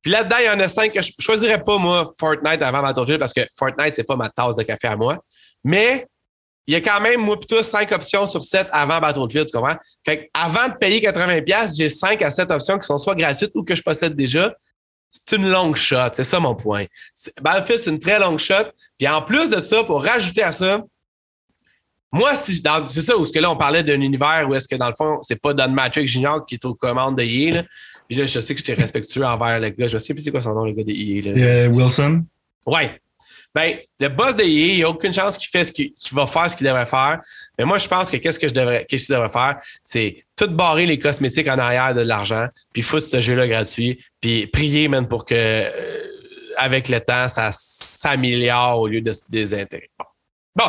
Puis là-dedans, il y en a cinq que je ne choisirais pas, moi, Fortnite avant Battlefield, parce que Fortnite, c'est pas ma tasse de café à moi. Mais il y a quand même, moi, plutôt cinq options sur sept avant Battlefield, tu comprends? Fait avant de payer 80$, j'ai cinq à sept options qui sont soit gratuites ou que je possède déjà. C'est une longue shot, c'est ça mon point. Battlefield, c'est une très longue shot. Puis en plus de ça, pour rajouter à ça, moi, c'est ça, où ce que là, on parlait d'un univers où est-ce que dans le fond, c'est pas Don Matrix Junior qui est aux commandes de EA. Là. Puis là, je sais que j'étais respectueux envers le gars. Je sais plus c'est quoi son nom, le gars de EA. Euh, Wilson? Ouais. Ben, le boss de EA, il n'y a aucune chance qu'il fait ce qu'il va faire ce qu'il devrait faire. Mais moi, je pense que qu'est-ce que je devrais, qu'est-ce qu'il devrait faire, c'est tout barrer les cosmétiques en arrière de l'argent, puis foutre ce jeu-là gratuit, puis prier même pour que, euh, avec le temps, ça s'améliore au lieu de se désintégrer. Bon.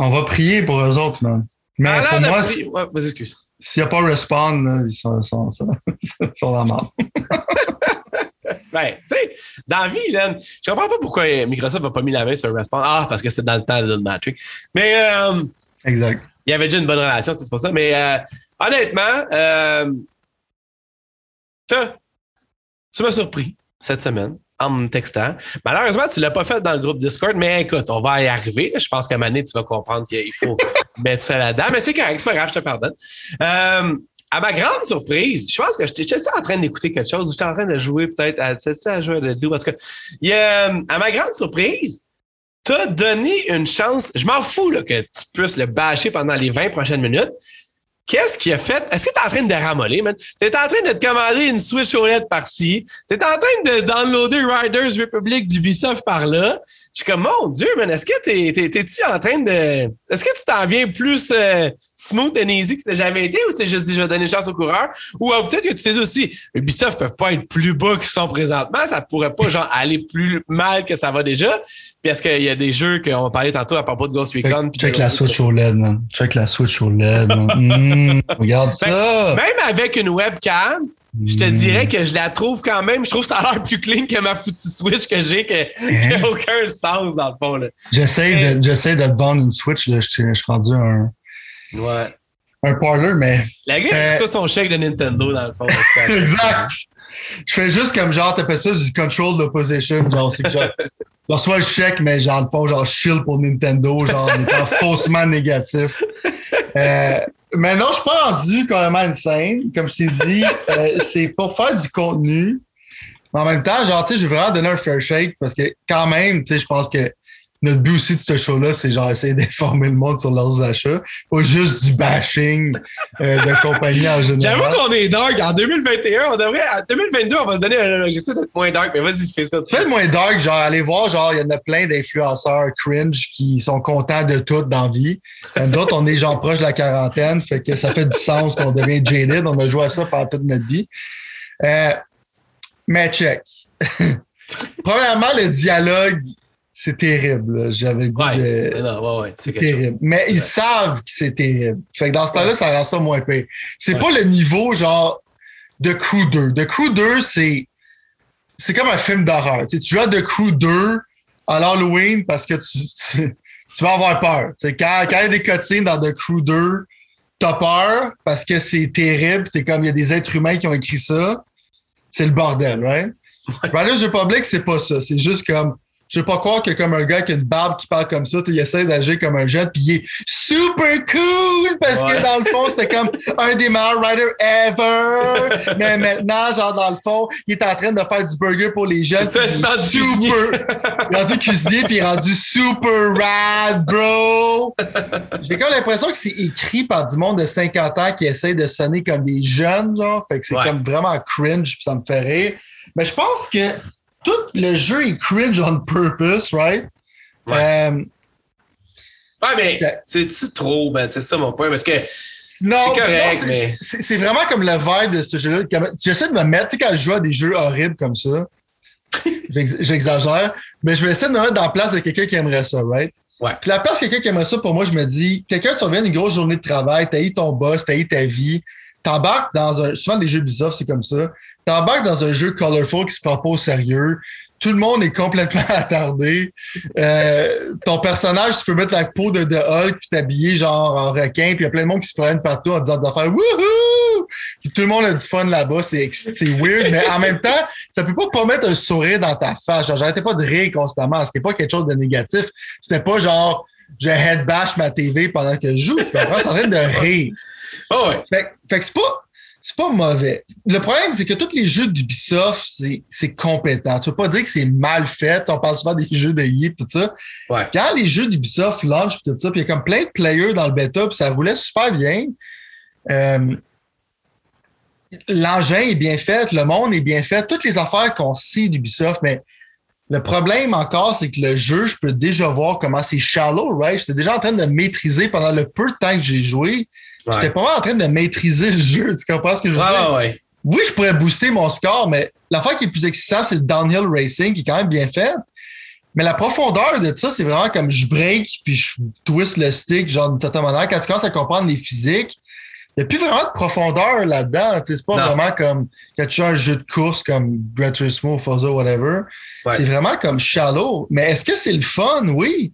On va prier pour eux autres, man. Mais ah, pour moi, s'il n'y a pas respawn, ils sont, sont, sont, la Ben, tu sais, dans la vie, là, je comprends pas pourquoi Microsoft n'a pas mis la main sur Respawn. Ah, parce que c'était dans le temps de Matrix. Mais. Euh, exact. Il y avait déjà une bonne relation, c'est pour ça. Mais euh, honnêtement, euh, tu m'as surpris cette semaine en me textant. Malheureusement, tu ne l'as pas fait dans le groupe Discord, mais écoute, on va y arriver. Je pense qu'à donné, tu vas comprendre qu'il faut mettre ça là-dedans. Mais c'est correct, c'est pas grave, je te pardonne. À ma grande surprise, je pense que j'étais en train d'écouter quelque chose ou j'étais en train de jouer peut-être à, à jouer à Deadloop. Parce que, il, euh, à ma grande surprise, t'as donné une chance. Je m'en fous là, que tu puisses le bâcher pendant les 20 prochaines minutes. Qu'est-ce qu'il a fait? Est-ce que tu es en train de ramoler, man? Tu es en train de te commander une Switch OLED par-ci. Tu es en train de downloader Riders Republic d'Ubisoft par-là. Je suis comme, mon Dieu, man, est-ce que t'es, t'es, tu en train de. Est-ce que tu t'en viens plus euh, smooth and easy que tu jamais été ou tu sais juste dit, je vais donner une chance aux coureurs? Ou euh, peut-être que tu sais aussi, Ubisoft ne peut pas être plus bas qu'ils sont présentement. Ça pourrait pas, genre, aller plus mal que ça va déjà. Puis est-ce qu'il y a des jeux qu'on parlait tantôt à propos de Ghost Recon? Check, check la Switch OLED, man. Check la Switch OLED, man. Mmh, regarde ben, ça! Même avec une webcam, je te dirais que je la trouve quand même, je trouve ça a l'air plus clean que ma foutue Switch que j'ai, qui n'a hein? aucun sens dans le fond. J'essaie de, j'essaie de te vendre une Switch, là. Je, suis rendu un. Ouais. Un parleur, mais. La gars, euh... ça son chèque de Nintendo dans le fond. exact! Je fais juste comme genre, t'appelles ça du control d'opposition. Genre, c'est que genre, je reçois le chèque, mais genre, le fond, genre, chill pour Nintendo, genre, en étant faussement négatif. Euh, mais non, je suis pas rendu carrément une scène. Comme je t'ai dit, euh, c'est pour faire du contenu. Mais en même temps, genre, tu sais, je vais vraiment donner un fair shake parce que quand même, tu sais, je pense que notre but aussi de ce show-là, c'est genre essayer d'informer le monde sur leurs achats, pas juste du bashing euh, de compagnie en général. J'avoue qu'on est dark. En 2021, on devrait, en 2022, on va se donner un objectif d'être moins dark, mais vas-y, fais ça. Faites moins dark, genre, allez voir, genre, il y en a plein d'influenceurs cringe qui sont contents de tout dans la vie. D'autres, on est genre proche de la quarantaine, fait que ça fait du sens qu'on devient jaded. On a joué à ça pendant toute notre vie. Euh, mais check. Premièrement, le dialogue c'est terrible. J'avais goût de. c'est terrible. Mais ils savent que c'est terrible. Fait que dans ce temps-là, ça rend ça moins pire. C'est pas le niveau genre de Crew 2. De Crew 2, c'est. C'est comme un film d'horreur. Tu, joues à The Crew 2 à l'Halloween parce que tu, tu, vas avoir peur. quand, quand il y a des cotines dans The Crew 2, t'as peur parce que c'est terrible. T'es comme il y a des êtres humains qui ont écrit ça. C'est le bordel, right? Riders Republic, c'est pas ça. C'est juste comme je veux pas croire que comme un gars qui a une barbe qui parle comme ça, il essaie d'agir comme un jeune, puis il est super cool parce que dans le fond, c'était comme un des meilleurs writers ever. Mais maintenant, genre dans le fond, il est en train de faire du burger pour les jeunes. C'est ça, il est super. il est rendu cuisinier puis il est rendu super rad, bro. J'ai comme l'impression que c'est écrit par du monde de 50 ans qui essaie de sonner comme des jeunes, genre. Fait que c'est comme vraiment cringe puis ça me fait rire. Mais je pense que tout le jeu est cringe on purpose, right? Ouais, euh, ouais mais c'est-tu trop? Ben, c'est ça mon point, parce que. Non, c'est correct, mais. C'est vraiment comme le vibe de ce jeu-là. J'essaie de me mettre, tu sais, quand je joue à des jeux horribles comme ça, j'exagère, mais je vais essayer de me mettre dans la place de quelqu'un qui aimerait ça, right? Ouais. Puis la place de quelqu'un qui aimerait ça, pour moi, je me dis, quelqu'un qui revient d'une grosse journée de travail, t'as eu ton boss, t'as eu ta vie, t'embarques dans un. Souvent, les jeux bizarres, c'est comme ça t'embarques dans un jeu colorful qui se prend pas au sérieux. Tout le monde est complètement attardé. Euh, ton personnage, tu peux mettre la peau de, de Hulk puis t'habiller genre en requin, puis il y a plein de monde qui se prennent partout en disant des affaires Wouhou! Puis tout le monde a du fun là-bas, c'est, weird, mais en même temps, ça peut pas pas mettre un sourire dans ta face. Genre, j'arrêtais pas de rire constamment. C'était pas quelque chose de négatif. C'était pas genre je headbash ma TV pendant que je joue. Tu comprends? C'est en train de rire. Oh ouais. Fait, fait que c'est pas c'est pas mauvais. Le problème, c'est que tous les jeux d'Ubisoft, c'est compétent. Tu peux pas dire que c'est mal fait. On parle souvent des jeux de et tout ça. Quand les jeux d'Ubisoft launch tout ça, puis il y a comme plein de players dans le bêta, puis ça roulait super bien. Euh, l'engin est bien fait, le monde est bien fait, toutes les affaires qu'on sait d'Ubisoft, mais le problème encore, c'est que le jeu, je peux déjà voir comment c'est shallow, right? J'étais déjà en train de maîtriser pendant le peu de temps que j'ai joué. J'étais pas en train de maîtriser le jeu. Tu comprends ce que je veux dire? Oui, je pourrais booster mon score, mais l'affaire qui est plus excitant, c'est le downhill racing qui est quand même bien fait. Mais la profondeur de ça, c'est vraiment comme je break puis je twist le stick, genre d'une certaine manière. Quand tu commences à comprendre les physiques, il n'y a plus vraiment de profondeur là-dedans. C'est pas vraiment comme quand tu as un jeu de course comme Gran Turismo, Forza, whatever. C'est vraiment comme shallow. Mais est-ce que c'est le fun? Oui.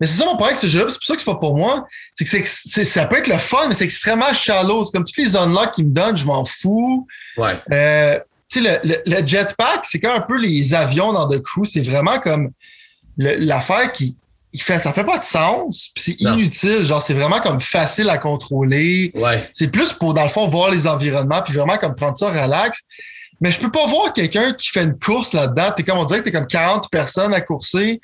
Mais c'est ça mon problème avec ce jeu-là, c'est pour ça que c'est pas pour moi. C'est que c'est, ça peut être le fun, mais c'est extrêmement shallow. C'est comme tous les unlocks qu'ils me donnent, je m'en fous. Ouais. Euh, tu sais, le, le, jetpack, c'est comme un peu les avions dans The Crew. C'est vraiment comme l'affaire qui il fait, ça fait pas de sens, puis c'est inutile. Genre, c'est vraiment comme facile à contrôler. Ouais. C'est plus pour, dans le fond, voir les environnements, puis vraiment comme prendre ça relax. Mais je peux pas voir quelqu'un qui fait une course là-dedans. T'es comme on dirait que t'es comme 40 personnes à courser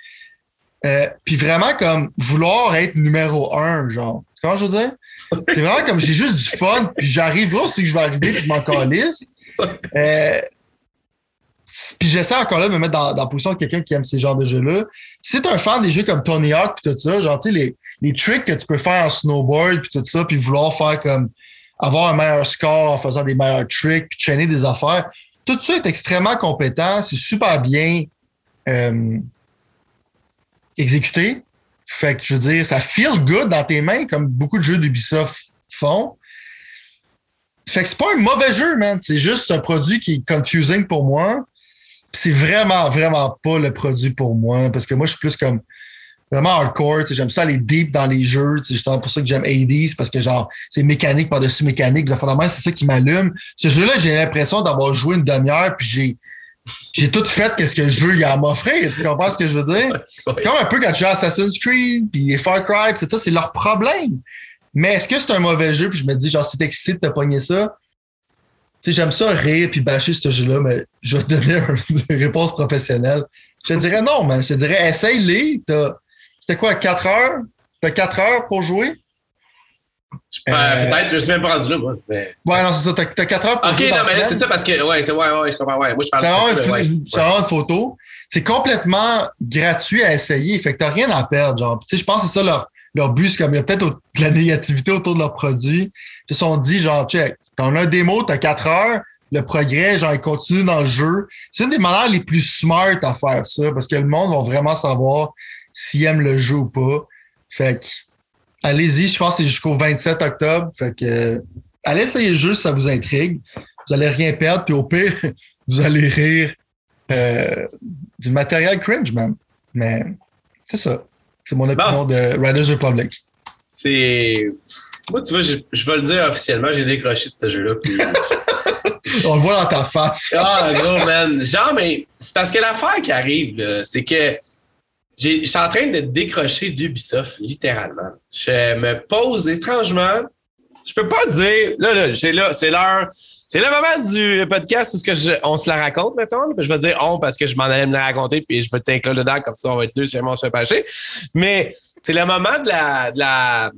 Euh, puis vraiment comme vouloir être numéro un, genre. Tu que je veux dire? C'est vraiment comme j'ai juste du fun, puis j'arrive là, c'est que je vais arriver, puis je m'en calisse. Euh, puis j'essaie encore là de me mettre dans, dans la position de quelqu'un qui aime ces genres de jeux-là. Si t'es un fan des jeux comme Tony Hawk puis tout ça, genre, tu sais, les, les tricks que tu peux faire en snowboard puis tout ça, puis vouloir faire comme avoir un meilleur score en faisant des meilleurs tricks, puis chaîner des affaires, tout ça est extrêmement compétent, c'est super bien euh, exécuté. Fait que, je veux dire, ça feel good dans tes mains, comme beaucoup de jeux d'Ubisoft font. Fait que c'est pas un mauvais jeu, man. C'est juste un produit qui est confusing pour moi. C'est vraiment, vraiment pas le produit pour moi. Parce que moi, je suis plus comme vraiment hardcore. J'aime ça aller deep dans les jeux. C'est justement pour ça que j'aime Hades, parce que genre, c'est mécanique par-dessus mécanique. C'est ça qui m'allume. Ce jeu-là, j'ai l'impression d'avoir joué une demi-heure, puis j'ai j'ai tout fait qu'est-ce que le jeu il a à m'offrir. Tu comprends ce que je veux dire? Comme un peu quand tu joues Assassin's Creed, puis Far Cry, tout ça, c'est leur problème. Mais est-ce que c'est un mauvais jeu? Puis je me dis, genre, c'est excité de te pogner ça. Tu sais, j'aime ça rire puis bâcher ce jeu-là, mais je vais te donner une réponse professionnelle. Je te dirais non, mais je te dirais, essaye-les. C'était quoi, 4 heures? T'as 4 heures pour jouer? Euh, peut-être, je suis même pas rendu là, moi. Mais... Ouais, non, c'est ça. T'as, as 4 heures pour Ok, non, mais c'est ça parce que, ouais, c'est, ouais, ouais, je comprends, ouais. Moi, je parle de. Ouais, c'est une photo. C'est complètement gratuit à essayer. Fait que t'as rien à perdre, genre. Tu sais, je pense que c'est ça leur, leur but. C'est comme, il y a peut-être de la négativité autour de leur produit. Ils se sont dit, genre, check, t'en as un démo, t'as 4 heures. Le progrès, genre, il continue dans le jeu. C'est une des manières les plus smart à faire ça parce que le monde va vraiment savoir s'il aime le jeu ou pas. Fait que, allez-y, je pense que c'est jusqu'au 27 octobre. Fait que, euh, allez essayer si ça vous intrigue. Vous allez rien perdre, puis au pire, vous allez rire euh, du matériel cringe, man. Mais c'est ça. C'est mon opinion de Riders Republic. C'est. Moi, tu vois, je, je vais le dire officiellement, j'ai décroché ce jeu-là. Puis... On le voit dans ta face. Ah, gros, man. Genre, mais c'est parce que l'affaire qui arrive, c'est que je suis en train de décrocher d'Ubisoft, littéralement. Je me pose étrangement. Je peux pas dire. Là, là, c'est là, c'est l'heure. C'est le moment du podcast où que je, on se la raconte, mettons. je vais dire on parce que je m'en allais me la raconter, puis je vais t'inclure dedans, comme ça on va être deux si on se fait pâcher. Mais c'est le moment de la, de la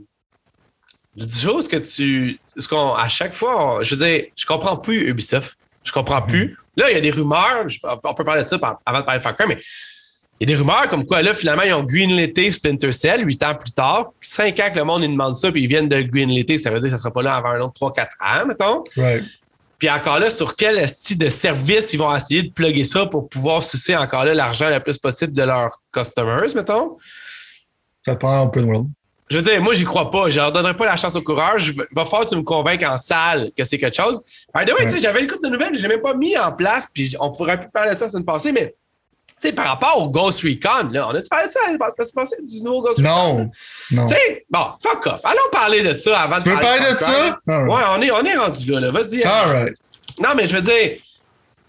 du chose que tu. Ce qu'on, à chaque fois, je veux dire, je comprends plus Ubisoft. Je comprends plus. Mm-hmm. Là, il y a des rumeurs. on peut parler de ça avant de parler de Far mais il y a des rumeurs comme quoi, là, finalement, ils ont greenlité Splinter Cell huit ans plus tard. Cinq ans que le monde ils demande ça, puis ils viennent de greenliter, ça veut dire que ça ne sera pas là avant un autre trois, quatre ans, mettons. Right. Puis encore là, sur quel style de service ils vont essayer de plugger ça pour pouvoir sucer encore là l'argent le plus possible de leurs customers, mettons? Ça prend de world. Je veux dire, moi, j'y crois pas. Je leur donnerai pas la chance au coureur. Je va falloir que tu me convainques en salle que c'est quelque chose. By the way, j'avais une coupe de nouvelles, je n'ai même pas mis en place, puis on pourrait plus parler de ça la semaine passée, mais sais, par rapport au Ghost Recon, là, on a-tu parlé de ça? Ça se passait du nouveau Ghost non, Recon? Non. Tu sais, bon, fuck off. Allons parler de ça avant tu de veux parler de, ça? Ouais, on est, on est rendu là. là. Vas-y. All right. Non, mais je veux dire,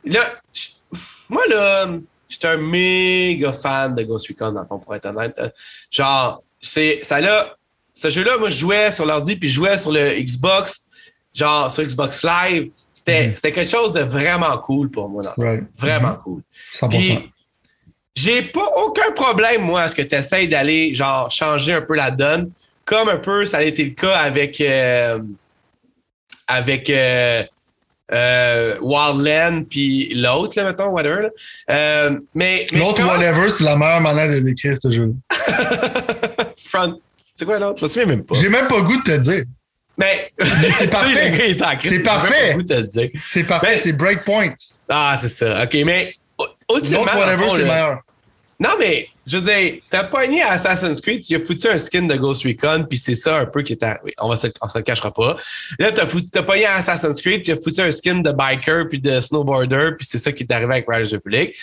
là, moi, là, j'étais un méga fan de Ghost Recon, dans le fond, pour être honnête. Genre, c'est, ça là, ce jeu-là, moi, je jouais sur l'ordi, puis je jouais sur le Xbox, genre, sur Xbox Live. C'était, mm-hmm. quelque chose de vraiment cool pour moi. Right. Vraiment mm-hmm. cool. 100%. Puis, j'ai pas aucun problème, moi, à ce que tu essayes d'aller, genre, changer un peu la donne, comme un peu ça a été le cas avec, euh, avec euh, euh, Wildland puis l'autre, là, mettons, whatever. Là. Mais, mais l'autre, commence... whatever, c'est la meilleure manière de décrire ce jeu. Front. C'est quoi l'autre? Je me souviens même pas. J'ai même pas goût de te dire. Mais, mais c'est parfait. c'est parfait. C'est parfait. C'est Breakpoint. Ah, c'est ça. OK, mais. L'autre, whatever, c'est meilleur. Non, mais je veux dire, t'as pogné à Assassin's Creed, tu as foutu un skin de Ghost Recon, puis c'est ça un peu qui est arrivé. On, va se, on se le cachera pas. Là, t'as, foutu, t'as pogné à Assassin's Creed, tu as foutu un skin de biker puis de snowboarder, puis c'est ça qui est arrivé avec Riders Republic.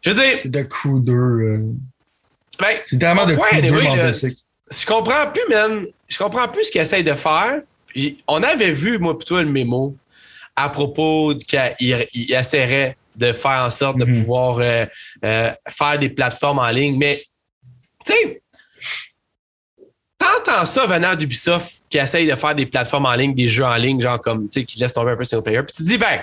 Je veux dire. C'est de cruiser. Euh... Ben, c'est tellement de cruiser anyway, Je comprends plus, man. Je comprends plus ce qu'ils essayent de faire. Puis on avait vu, moi, plutôt le mémo à propos qu'il essaierait de faire en sorte de mm-hmm. pouvoir euh, euh, faire des plateformes en ligne. Mais, tu sais, t'entends ça venant d'Ubisoft qui essaye de faire des plateformes en ligne, des jeux en ligne, genre comme, tu sais, qui laissent tomber un peu single player. Puis tu te dis, ben,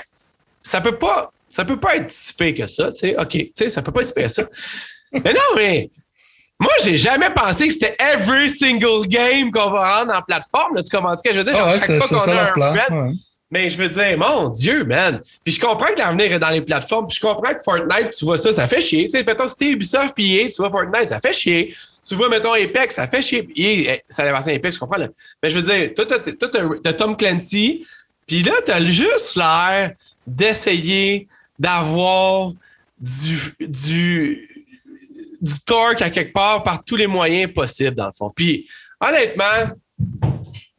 ça peut pas, ça peut pas être si pire que ça, tu sais. OK, tu sais, ça peut pas être si pire que ça. mais non, mais Moi, j'ai jamais pensé que c'était every single game qu'on va rendre en plateforme. Là, tu comprends ce que je veux dire? Ah Genre, ouais, chaque fois qu'on a un plan. ouais. Mais je veux dire, mon Dieu, man. Puis je comprends que l'avenir est dans les plateformes. Puis je comprends que Fortnite, tu vois ça, ça fait chier. Tu sais, mettons, si Ubisoft puis EA, tu vois Fortnite, ça fait chier. Tu vois, mettons, Apex, ça fait chier. EA, eh, ça appartient à Apex, je comprends. Là. Mais je veux dire, toi, t'as Tom Clancy, puis là, t'as juste l'air d'essayer d'avoir du, du, du torque à quelque part par tous les moyens possibles, dans le fond. Puis, honnêtement,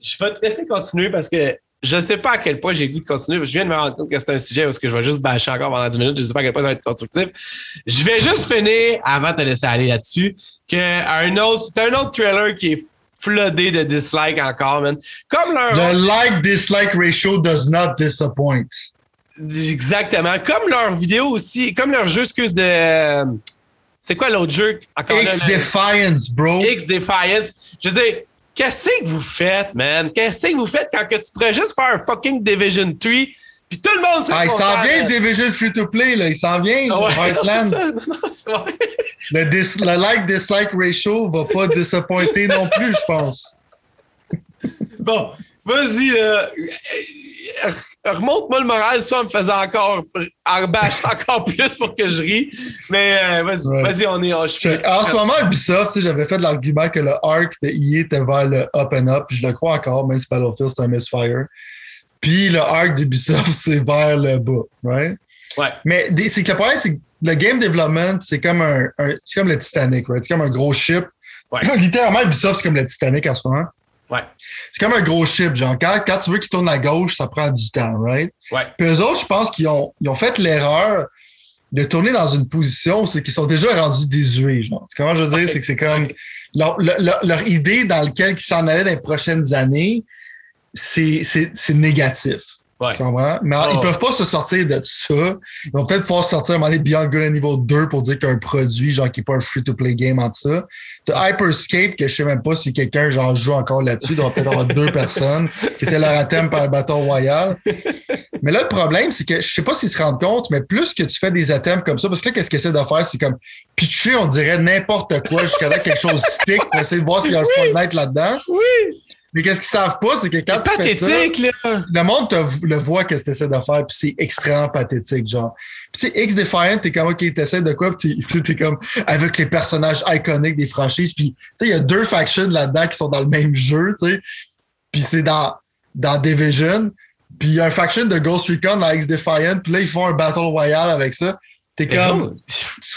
je vais te laisser continuer parce que je ne sais pas à quel point j'ai le goût de continuer. Je viens de me rendre compte que c'est un sujet où est-ce que je vais juste bâcher encore pendant 10 minutes. Je ne sais pas à quel point ça va être constructif. Je vais juste finir, avant de te laisser aller là-dessus, que un autre, c'est un autre trailer qui est floodé de dislikes encore, man. Comme leur... Le like-dislike ratio does not disappoint. Exactement. Comme leur vidéo aussi, comme leur jeu, excuse, de... C'est quoi l'autre jeu? Encore là, X le- Defiance, bro. X Defiance. Je veux dire, qu'est-ce que vous faites, man? Qu'est-ce que vous faites quand que tu pourrais juste faire un fucking Division 3 puis tout le monde serait Ah, il s'en vient, man. Division Free-to-Play, là. Il s'en vient, Ah ouais, non, ça. Non, non, c'est vrai. Le, dis- le like-dislike ratio va pas disappointer non plus, je pense. Bon, vas-y, là. Remonte-moi le moral, soit en me faisant encore, en rebâchant encore plus pour que je rie. Mais euh, vas-y, Ouais. vas-y, on est. que, en ce moment, Ubisoft, j'avais fait l'argument que le arc de EA était vers le up and up, puis je le crois encore, même si Battlefield c'est un misfire. Puis le arc d'Ubisoft, c'est vers le bas, right? Ouais. Mais c'est que le problème, c'est que le game development, c'est comme un, un- c'est comme le Titanic, right? C'est comme un gros ship. Ouais. Littéralement, Ubisoft, c'est comme le Titanic en ce moment. Ouais. C'est comme un gros ship, genre. Quand, quand tu veux qu'il tourne à gauche, ça prend du temps, right? Ouais. Puis eux autres, je pense qu'ils ont, ils ont fait l'erreur de tourner dans une position, c'est qu'ils sont déjà rendus désuets, genre. Comment je veux dire, c'est que c'est comme leur, leur- leur- idée dans laquelle ils s'en allaient dans les prochaines années, c'est c'est- c'est négatif. Ouais. Tu comprends? Mais Oh. ils peuvent pas se sortir de ça. Ils vont peut-être pouvoir sortir à un moment donné Beyond Good à niveau 2 pour dire qu'il y a un produit, genre, qui n'est pas un free-to-play game entre ça. T'as Hyperscape, que je sais même pas si quelqu'un, genre, joue encore là-dessus. Il doit peut-être avoir deux personnes qui étaient leur thème par un bâton royal. Mais là, le problème, c'est que je sais pas s'ils se rendent compte, mais plus que tu fais des items comme ça, parce que là, qu'est-ce qu'ils essaient de faire, c'est comme pitcher, on dirait n'importe quoi jusqu'à là quelque chose stick pour essayer de voir s'il y a un Fortnite là-dedans. Oui! Mais qu'est-ce qu'ils savent pas, c'est que quand tu fais ça, Pathétique, là! le monde te- le voit qu'est-ce que tu essaies de faire, puis c'est extrêmement pathétique, genre. Puis tu sais, X Defiant, t'es comme, OK, t'essaies de quoi, puis t'es- t'es comme, avec les personnages iconiques des franchises, puis tu sais, il y a deux factions là-dedans qui sont dans le même jeu, tu sais, puis c'est dans, dans Division, puis il y a un faction de Ghost Recon dans X Defiant, puis là, ils font un Battle Royale avec ça. T'es comme,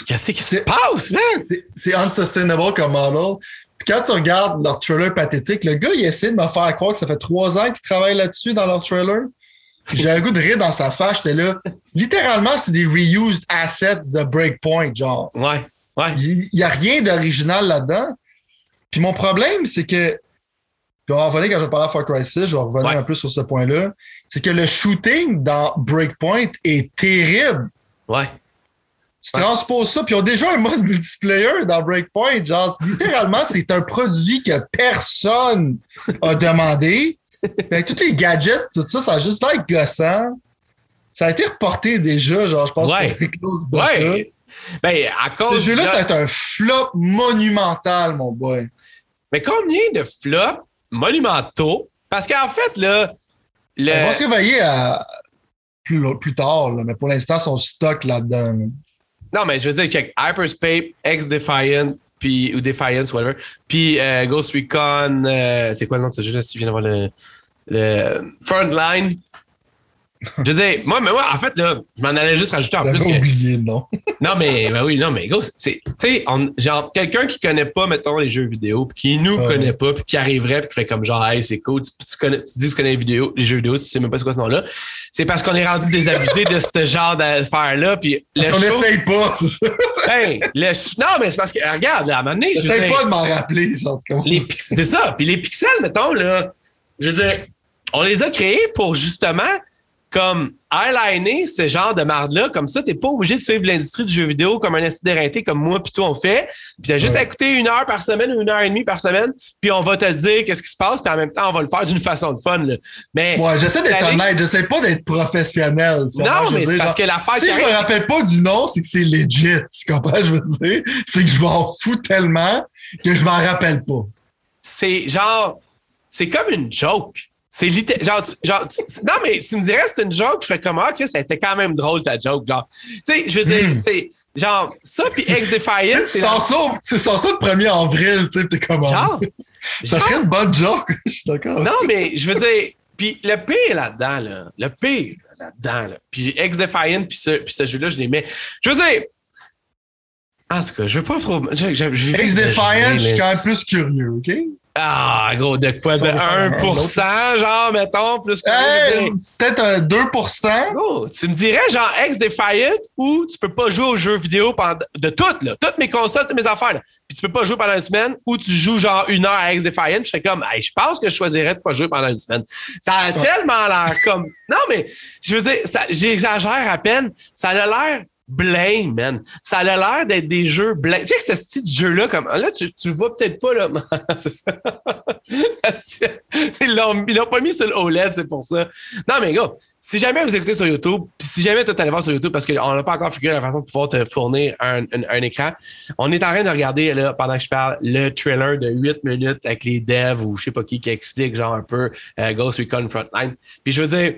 Qu'est-ce qui se passe, man? c'est- c'est unsustainable comme model. Puis quand tu regardes leur trailer pathétique, le gars, il essaie de me faire croire que ça fait trois ans qu'il travaille là-dessus dans leur trailer. J'ai un goût de rire dans sa face, j'étais là. Littéralement, c'est des reused assets de Breakpoint, genre. Ouais, ouais. Il n'y a rien d'original là-dedans. Puis mon problème, c'est que. Puis on va revenir quand je vais parler à Far Cry 6, je vais revenir Ouais. un peu sur ce point-là. C'est que le shooting dans Breakpoint est terrible. Ouais. Tu transposes ça, puis ils ont déjà un mode multiplayer dans Breakpoint. Genre, littéralement, c'est un produit que personne a demandé. Tous les gadgets, tout ça, ça a juste l'air gossant. Ça a été reporté déjà, genre, je pense, Ouais. pour. Ouais. Ben, à Ce cause. jeu-là, de- ça va être un flop monumental, mon boy. Mais combien de flops monumentaux? Parce qu'en fait, là, le. On va se réveiller à plus, plus tard, là, mais pour l'instant, ils sont stock là-dedans. Non, mais je veux dire, check. Hyperspace, X-Defiant, puis, ou Defiance, whatever. Puis euh, Ghost Recon, euh, c'est quoi le nom de ce jeu-là si je viens d'avoir le, le Frontline? Je veux dire, moi, mais moi, en fait, là, je m'en allais juste rajouter en plus que. oublié le nom. Non, mais ben oui, non, mais c'est. Tu sais, genre, quelqu'un qui connaît pas, mettons, les jeux vidéo, puis qui nous Ouais. connaît pas, puis qui arriverait, puis qui fait comme genre, hey, c'est cool, tu, tu connais, tu dis que tu connais les, vidéos, les jeux vidéo, si tu sais même pas c'est quoi ce nom-là. C'est parce qu'on est rendu désabusé de ce genre d'affaires-là, puis Parce qu'on n'essaye pas, c'est ça. Hey, le ch- non, mais c'est parce que, regarde, à un moment donné, je veux J'essaye dire, pas de m'en rappeler, genre, les c'est ça. Puis les pixels, mettons, là, je veux dire, on les a créés pour justement comme eyeliner ce genre de marde-là, comme ça, t'es pas obligé de suivre l'industrie du jeu vidéo comme un incident comme moi puis toi on fait. Puis t'as juste à écouter une heure par semaine ou une heure et demie par semaine, puis on va te dire qu'est-ce qui se passe, puis en même temps, on va le faire d'une façon de fun. Là. Mais Ouais, j'essaie d'être honnête, j'essaie pas d'être professionnel. tu? Non, mais c'est parce que l'affaire Si je me rappelle pas du nom, c'est que c'est legit. Tu comprends? Je veux dire, c'est que je m'en fous tellement que je m'en rappelle pas. c'est genre, c'est comme une joke. C'est littéral. Genre, non, mais tu me dirais c'est une joke, je ferais comme, ah, a été quand même drôle ta joke. Genre, tu sais, je veux dire, Hmm. c'est genre, ça, puis Ex Defiant, Tu c'est sors ça, le 1er avril, tu sais, pis t'es comme. genre, ça serait une bonne joke, je suis d'accord. Non, mais je veux dire, puis le pire là-dedans, là, le pire là-dedans, là, puis Ex Defiant, puis ce, puis ce jeu-là, je les mets. Je veux dire, en tout cas, je veux pas trop. Je, je, je- Ex je- Defiant, je suis quand même plus curieux, OK? Ah, gros, de quoi? De Ça va faire un 1%, genre, mettons, plus que. Hey, peut-être un 2%. Oh, tu me dirais genre Ex Defiant ou tu peux pas jouer aux jeux vidéo pendant de toutes là, toutes mes consoles, toutes mes affaires. Là. Puis tu peux pas jouer pendant une semaine ou tu joues genre une heure à Ex Defiant. Je serais comme, hey, je pense que je choisirais de pas jouer pendant une semaine. Ça a tellement l'air comme, non mais je veux dire, ça- j'exagère à peine. Ça a l'air blame, man. Ça a l'air d'être des jeux blame. Tu sais que ce style de jeu-là, comme là, tu, tu le vois peut-être pas, là. Ils l'ont ils l'ont pas mis sur le OLED, c'est pour ça. Non, mais gars, si jamais vous écoutez sur YouTube, puis si jamais tu allé voir sur YouTube, parce qu'on n'a pas encore figuré la façon de pouvoir te fournir un, un- un écran, on est en train de regarder, là, pendant que je parle, le trailer de 8 minutes avec les devs ou je sais pas qui qui explique genre un peu euh, Ghost Recon Frontline. Puis je veux dire,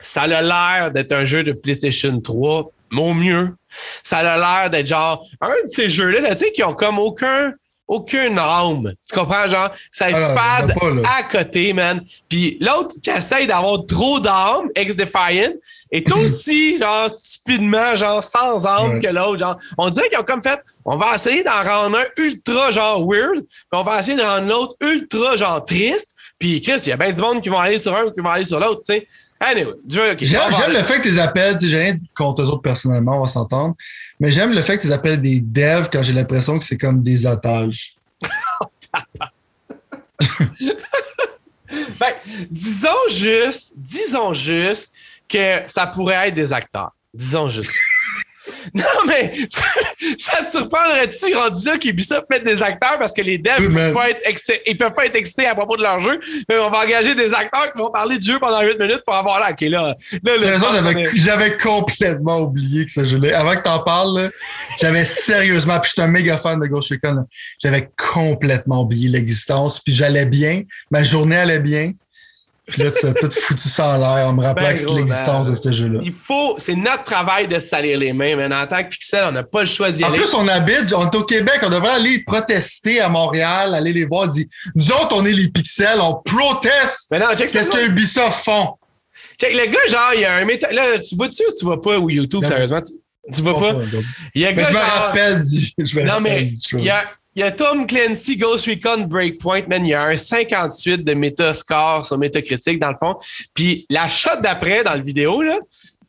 ça a l'air d'être un jeu de PlayStation 3, au mieux. Ça a l'air d'être genre un de ces jeux-là, là, tu sais, qui ont comme aucun aucune âme. Tu comprends, genre, ça est Alors, fade pas, à côté, man. Puis l'autre qui essaye d'avoir trop d'âme, ex-defiant, est aussi, genre, stupidement, genre, sans âme Ouais. que l'autre. Genre, on dirait qu'ils ont comme fait, on va essayer d'en rendre un ultra, genre, weird, puis on va essayer de rendre l'autre ultra, genre, triste. Puis Chris, il y a bien du monde qui vont aller sur un ou qui vont aller sur l'autre, tu sais. Anyway, J'aime le fait que tu les appelles, j'ai rien contre eux autres personnellement, on va s'entendre, mais j'aime le fait que tu les appelles des devs quand j'ai l'impression que c'est comme des otages. Ben, disons juste, disons juste que ça pourrait être des acteurs. Disons juste. Non, mais ça te surprendrait-tu rendu là qu'Ubisoft mette des acteurs parce que les devs ne peuvent, pas être exci- ils peuvent pas être excités à propos de leur jeu, mais on va engager des acteurs qui vont parler du jeu pendant 8 minutes pour avoir là, OK, là, là, j'avais complètement oublié que ce jeu-là. Avant que t'en parles, là, j'avais sérieusement, puis je suis un méga fan de Ghost Recon, j'avais complètement oublié l'existence, puis j'allais bien, ma journée allait bien, puis là, tu as tout foutu ça en l'air en me rappelant Ben, l'existence ben, de ce jeu-là. Il faut, c'est notre travail de salir les mains, mais en tant que Pixel, on n'a pas le choix d'y En aller. plus, on habite, on est au Québec, on devrait aller protester à Montréal, aller les voir, dire Nous autres, on est les pixels, on proteste! mais non, check ça. Qu'est-ce que Ubisoft font? Check, le gars, genre, il y a un méta... Là, tu vois-tu ou tu vois pas ou YouTube, sérieusement? Tu, tu vois pas? Il y a un Mais gars, je me genre... rappelle du. Je me Non, rappelle mais du il y a, il y a Tom Clancy Ghost Recon Breakpoint, man. Il y a un 58 de Metascore sur Metacritic, dans le fond. Puis la shot d'après, dans le vidéo, là,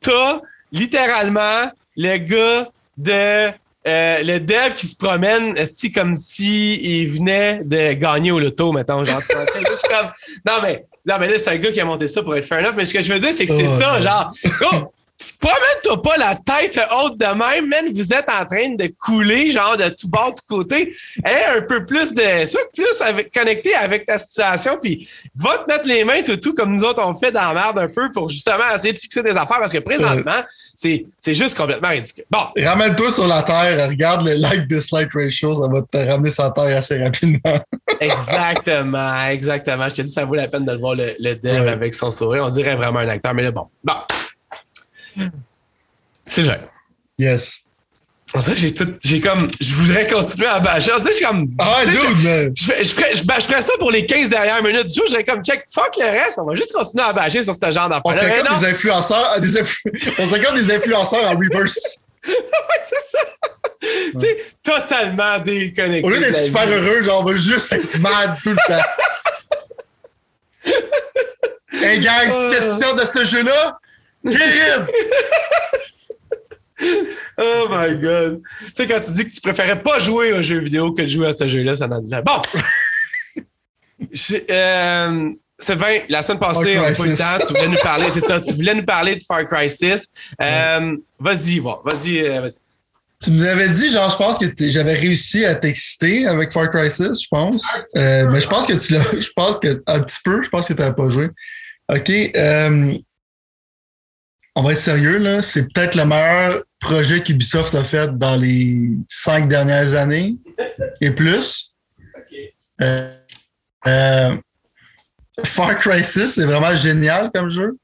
t'as littéralement le gars de. euh, le dev qui se promène esti, comme si il venait de gagner au loto, mettons. Genre, tu comme, non, mais, non, mais là, c'est un gars qui a monté ça pour être fair enough. Mais ce que je veux dire, c'est que c'est Oh, ça, ouais. genre. Promène-toi pas la tête haute de même, man. Vous êtes en train de couler, genre, de tout bord, de tout côté. Aie un peu plus de. Sois plus avec, connecté avec ta situation, puis va te mettre les mains tout, tout comme nous autres on fait dans la merde un peu pour justement essayer de fixer des affaires parce que présentement, c'est, c'est juste complètement ridicule. Bon, Ramène-toi sur la Terre, regarde le like-dislike ratio, ça va te ramener sur la Terre assez rapidement. exactement, exactement. Je te dis, ça vaut la peine de le voir, le, le dev Ouais. avec son sourire. On dirait vraiment un acteur, mais là, bon. Bon. C'est vrai. Yes. On dirait que j'ai tout. J'ai comme. Je voudrais continuer à bâcher. On dirait que je suis comme. Ah, je- dude. Je, ferais- je, ferais, je, ferais ça pour les 15 dernières minutes du jour. J'aurais comme check, fuck le reste. On va juste continuer à bâcher sur ce genre On d'affaires. serait Mais comme non, des influenceurs, euh, des influ- on serait comme des influenceurs en reverse. ouais, c'est ça. Tu sais, totalement déconnecté. Au lieu d'être super vie. heureux, genre, on va juste être mad tout le temps. hey, gang, Euh. qu'est-ce que tu sors de ce jeu-là? Terrible! Oh my god. Tu sais, quand tu dis que tu préférais pas jouer aux jeux vidéo que de jouer à ce jeu-là, ça n'en dit. Bon! Euh, Sylvain, la semaine passée, on n'a pas eu le temps. Tu voulais nous parler, c'est ça, tu voulais nous parler de Far Cry 6. Euh, vas-y, va, vas-y, euh, vas-y. Tu nous avais dit, genre, je pense que j'avais réussi à t'exciter avec Far Cry 6, je pense. Euh, mais je pense que tu l'as, je pense que, un petit peu, je pense que tu n'avais pas joué. OK. On va être sérieux, là. C'est peut-être le meilleur projet qu'Ubisoft a fait dans les cinq dernières années et plus. Euh, euh, Far Cry 6, c'est vraiment génial comme jeu.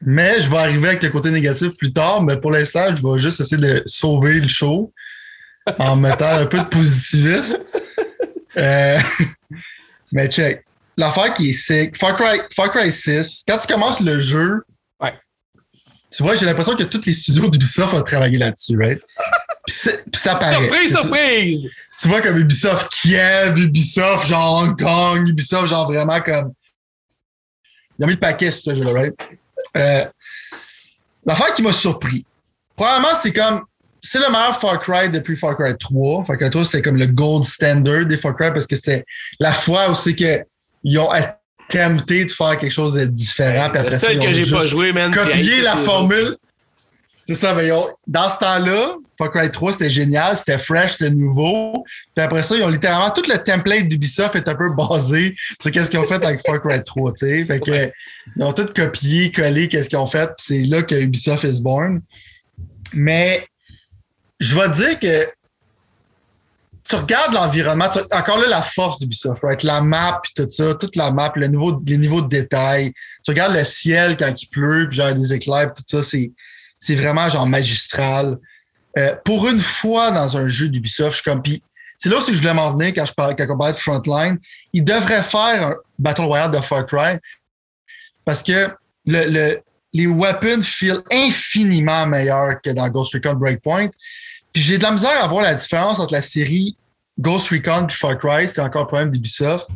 Mais je vais arriver avec le côté négatif plus tard. Mais pour l'instant, je vais juste essayer de sauver le show en mettant un peu de positivisme. Euh, mais check. L'affaire qui est sick, Far Cry, Far Cry 6, quand tu commences le jeu, tu vois, j'ai l'impression que tous les studios d'Ubisoft ont travaillé là-dessus, right? Puis, ça paraît. Surprise, surprise! Tu vois, comme Ubisoft Kiev, Ubisoft genre Hong Kong, Ubisoft genre vraiment comme. Ils ont mis le paquet sur ce jeu-là, right? Euh, L'affaire qui m'a surpris. Premièrement, c'est comme. C'est le meilleur Far Cry depuis Far Cry 3. Far Cry 3, c'était comme le gold standard des Far Cry parce que c'était la fois où c'est qu'ils ont tempté de faire quelque chose de différent. C'est le seul que j'ai pas joué, man. Copier la formule. C'est ça, mais dans ce temps-là, Far Cry 3, c'était génial, c'était fresh, c'était nouveau. Puis après ça, ils ont littéralement tout le template d'Ubisoft est un peu basé sur qu'est-ce qu'ils ont fait avec Far Cry 3, tu sais. Fait que, ils ont tout copié, collé qu'est-ce qu'ils ont fait, puis c'est là que Ubisoft is born. Mais je vais dire que tu regardes l'environnement, encore là, la force d'Ubisoft, right? La map, puis tout ça, toute la map, le niveau, les niveaux de détail. Tu regardes le ciel quand il pleut, puis genre des éclairs, tout ça, c'est, c'est vraiment genre magistral. Euh, pour une fois dans un jeu d'Ubisoft, je suis comme, puis c'est là aussi que je voulais m'en venir quand je parle, quand on parlait de Frontline. Ils devraient faire un Battle Royale de Far Cry parce que le, le, les weapons feel infiniment meilleurs que dans Ghost Recon Breakpoint. Puis j'ai de la misère à voir la différence entre la série Ghost Recon et Far Cry. C'est encore un problème d'Ubisoft.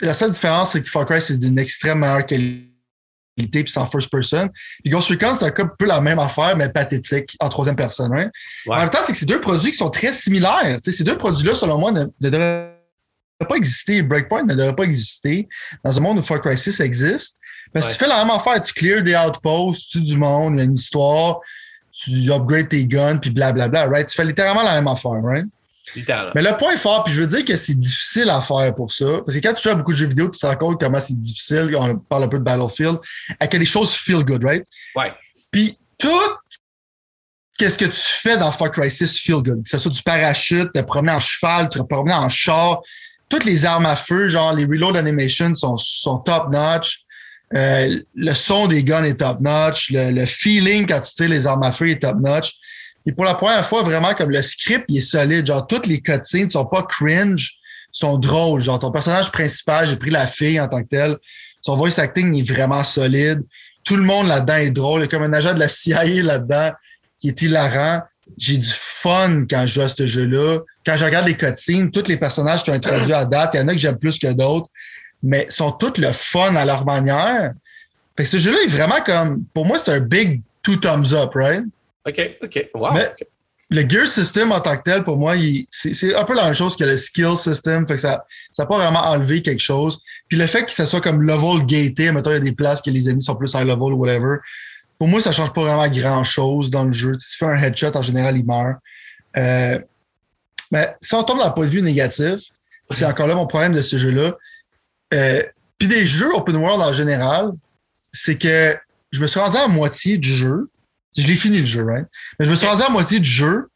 La seule différence, c'est que Far Cry, c'est d'une extrême meilleure qualité puis c'est en first person. Puis Ghost Recon, c'est un peu la même affaire, mais pathétique, en troisième personne. Hein. En même temps, c'est que ces deux produits qui sont très similaires. ces deux produits-là, selon moi, ne, devraient pas exister. Breakpoint ne devrait pas exister dans un monde où Far Cry 6 existe. Parce que tu fais la même affaire, tu clears des outposts, tu tues du monde, il y a une histoire, tu upgrades tes guns, puis blablabla, right? Tu fais littéralement la même affaire, right? Mais le point fort, puis je veux dire que c'est difficile à faire pour ça, parce que quand tu joues à beaucoup de jeux vidéo, tu te rends compte comment c'est difficile, on parle un peu de Battlefield, à que les choses feel good, right? Ouais. Puis tout qu'est-ce que tu fais dans Far Cry 6 feel good, que ce soit du parachute, te promener en cheval, te promener en char, toutes les armes à feu, genre les reload animations sont, sont top-notch. Euh, le son des guns est top-notch. Le, le, feeling quand tu tires les armes à feu est top-notch. Et pour la première fois, vraiment, comme le script, il est solide. Genre, toutes les cutscenes ne sont pas cringe, sont drôles. Genre, ton personnage principal, j'ai pris la fille en tant que telle. Son voice acting est vraiment solide. Tout le monde là-dedans est drôle. Il y a comme un agent de la CIA là-dedans qui est hilarant. J'ai du fun quand je joue à ce jeu-là. Quand je regarde les cutscenes, tous les personnages qui ont introduits à date, il y en a que j'aime plus que d'autres, mais sont tous le fun à leur manière. Fait que ce jeu-là est vraiment comme, pour moi, c'est un big two thumbs up, right? OK, OK. Wow. Mais le gear system en tant que tel, pour moi, c'est un peu la même chose que le skill system. Fait que ça n'a pas vraiment enlevé quelque chose. Puis le fait que ça soit comme level gated, mettons, il y a des places que les ennemis sont plus high level ou whatever. Pour moi, ça change pas vraiment grand chose dans le jeu. Si tu fais un headshot, en général, il meurt. Euh, mais si on tombe dans le point de vue négatif, c'est encore là mon problème de ce jeu-là. Euh, puis des jeux open world en général, c'est que je me suis rendu à moitié du jeu. Je l'ai fini le jeu, right? Mais je me suis rendu à moitié du jeu.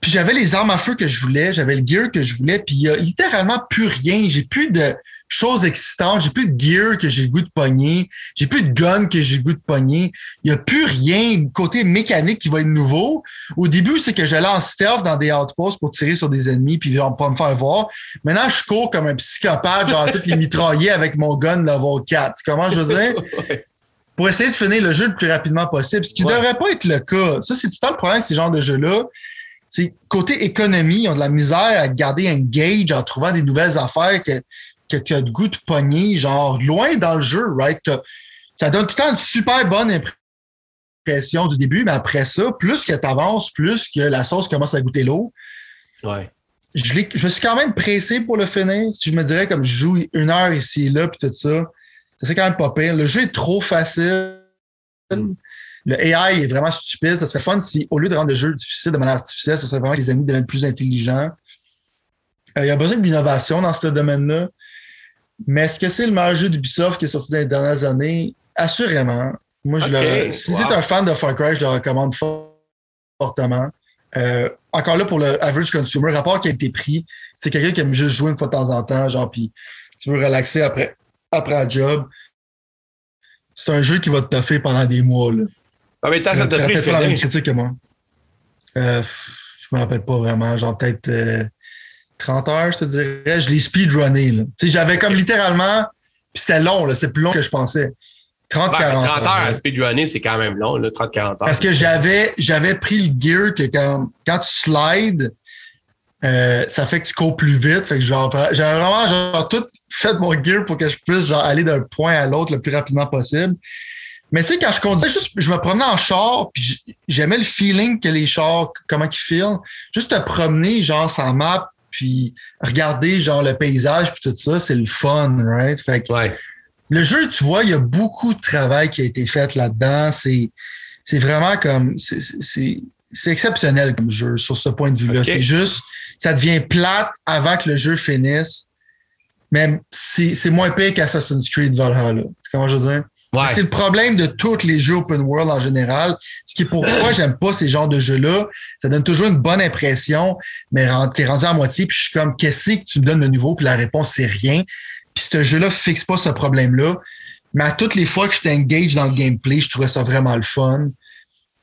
Puis j'avais les armes à feu que je voulais, j'avais le gear que je voulais, puis il y a littéralement plus rien. J'ai plus de choses excitantes, j'ai plus de gear que j'ai le goût de pogner, j'ai plus de gun que j'ai le goût de pogner. Il n'y a plus rien côté mécanique qui va être nouveau. Au début, c'est que j'allais en stealth dans des outposts pour tirer sur des ennemis puis genre pas me faire voir. Maintenant, je cours comme un psychopathe, genre toutes les mitrailler avec mon gun level 4. Comment je veux dire? Pour essayer de finir le jeu le plus rapidement possible, ce qui ne devrait pas être le cas. Ça, c'est tout le temps le problème de ces genres de jeux-là. C'est côté économie, ils ont de la misère à garder un gauge en trouvant des nouvelles affaires que, que tu as de goût de pogner, genre loin dans le jeu, right? Ça donne tout le temps une super bonne impression du début, mais après ça, plus que tu avances, plus que la sauce commence à goûter l'eau. Ouais. je, je, me suis quand même pressé pour le finir. Si je me dirais comme je joue une heure ici et là, puis tout ça, c'est quand même pas pire. Le jeu est trop facile. Le AI est vraiment stupide. Ça serait fun si, au lieu de rendre le jeu difficile de manière artificielle, ça serait vraiment que les ennemis deviennent plus intelligents. Euh, il y a besoin d'innovation dans ce domaine-là. Mais est-ce que c'est le meilleur jeu d'Ubisoft qui est sorti dans les dernières années? Assurément. Moi, je le, si tu es un fan de Far Cry, je le recommande fortement. Euh, encore là, pour le average consumer, rapport qui a été pris, c'est quelqu'un qui aime juste jouer une fois de temps en temps, genre, puis tu veux relaxer après, après un job. C'est un jeu qui va te toffer pendant des mois. Là. Ah, mais t'as ça t'a pris pas la même critique que moi. Euh, je me rappelle pas vraiment, genre peut-être 30 euh, heures, je te dirais. Je l'ai speedrunné. J'avais comme littéralement, puis c'était long, c'est plus long que je pensais. 30, 40 30 heures à speedrunner, c'est quand même long, 30-40 heures. Parce que j'avais, j'avais pris le gear que quand, quand tu slides, euh, ça fait que tu cours plus vite. Fait que genre, j'avais vraiment genre, tout fait mon gear pour que je puisse genre, aller d'un point à l'autre le plus rapidement possible. Mais tu sais, quand je conduisais, juste, je me promenais en char, puis j'aimais le feeling que les chars, comment ils filent. Juste te promener, genre, sans map, puis regarder, genre, le paysage, puis tout ça, c'est le fun, right? Fait que, ouais le jeu, tu vois, il y a beaucoup de travail qui a été fait là-dedans. C'est, c'est vraiment comme. C'est, exceptionnel comme jeu sur ce point de vue-là. C'est juste, ça devient plate avant que le jeu finisse. Mais c'est, moins pire qu'Assassin's Creed Valhalla. Comment je veux dire? C'est le problème de tous les jeux open world en général. Ce qui est pourquoi j'aime pas ces genres de jeux-là. Ça donne toujours une bonne impression, mais t'es rendu à moitié, puis je suis comme, qu'est-ce que tu me donnes de nouveau? Puis la réponse, c'est rien. Puis ce jeu-là fixe pas ce problème-là. Mais à toutes les fois que je engage dans le gameplay, je trouvais ça vraiment le fun.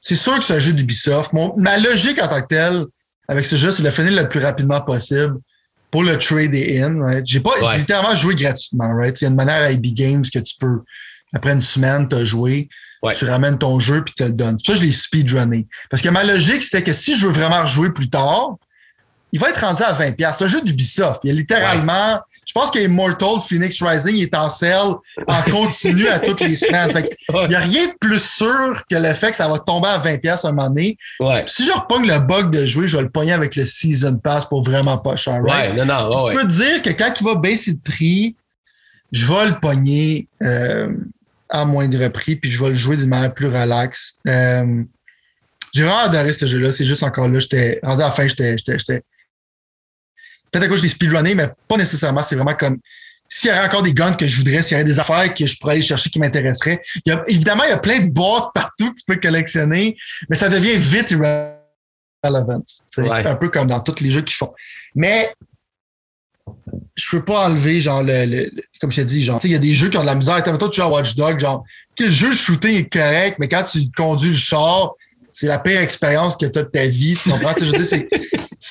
C'est sûr que c'est un jeu d'Ubisoft. Ma logique en tant que telle avec ce jeu, c'est de le finir le plus rapidement possible pour le trade in. Right? J'ai pas littéralement joué gratuitement. Right? Il y a une manière à IB Games que tu peux, après une semaine, te joué. Tu ramènes ton jeu puis tu le donnes. Ça, je l'ai speedrunné. Parce que ma logique, c'était que si je veux vraiment rejouer plus tard, il va être rendu à 20$. C'est un jeu d'Ubisoft. Il y a littéralement je pense qu'Immortal Phoenix Rising est en sale en continu à toutes les semaines. Il n'y a rien de plus sûr que le fait que ça va tomber à 20$ à un moment donné. Si je repogne le bug de jouer, je vais le pogner avec le Season Pass pour vraiment pas cher. Right? Ouais, non, non, Je peux dire que quand il va baisser de prix, je vais le pogner euh, à moindre prix, puis je vais le jouer d'une manière plus relaxe. Euh, j'ai vraiment adoré ce jeu-là. C'est juste encore là, j'étais rendu à la fin, j'étais peut-être à cause je l'ai speedrunné, mais pas nécessairement. C'est vraiment comme s'il y avait encore des guns que je voudrais, s'il y avait des affaires que je pourrais aller chercher qui m'intéresseraient. évidemment, il y a plein de boîtes partout que tu peux collectionner, mais ça devient vite irrelevant. C'est un peu comme dans tous les jeux qu'ils font. Mais je peux pas enlever, genre, le, comme je t'ai dit, genre, il y a des jeux qui ont de la misère. Toi, tu joues à Watch Dog, genre, le jeu shooting est correct, mais quand tu conduis le char, c'est la pire expérience que tu as de ta vie. Tu comprends? je veux dire,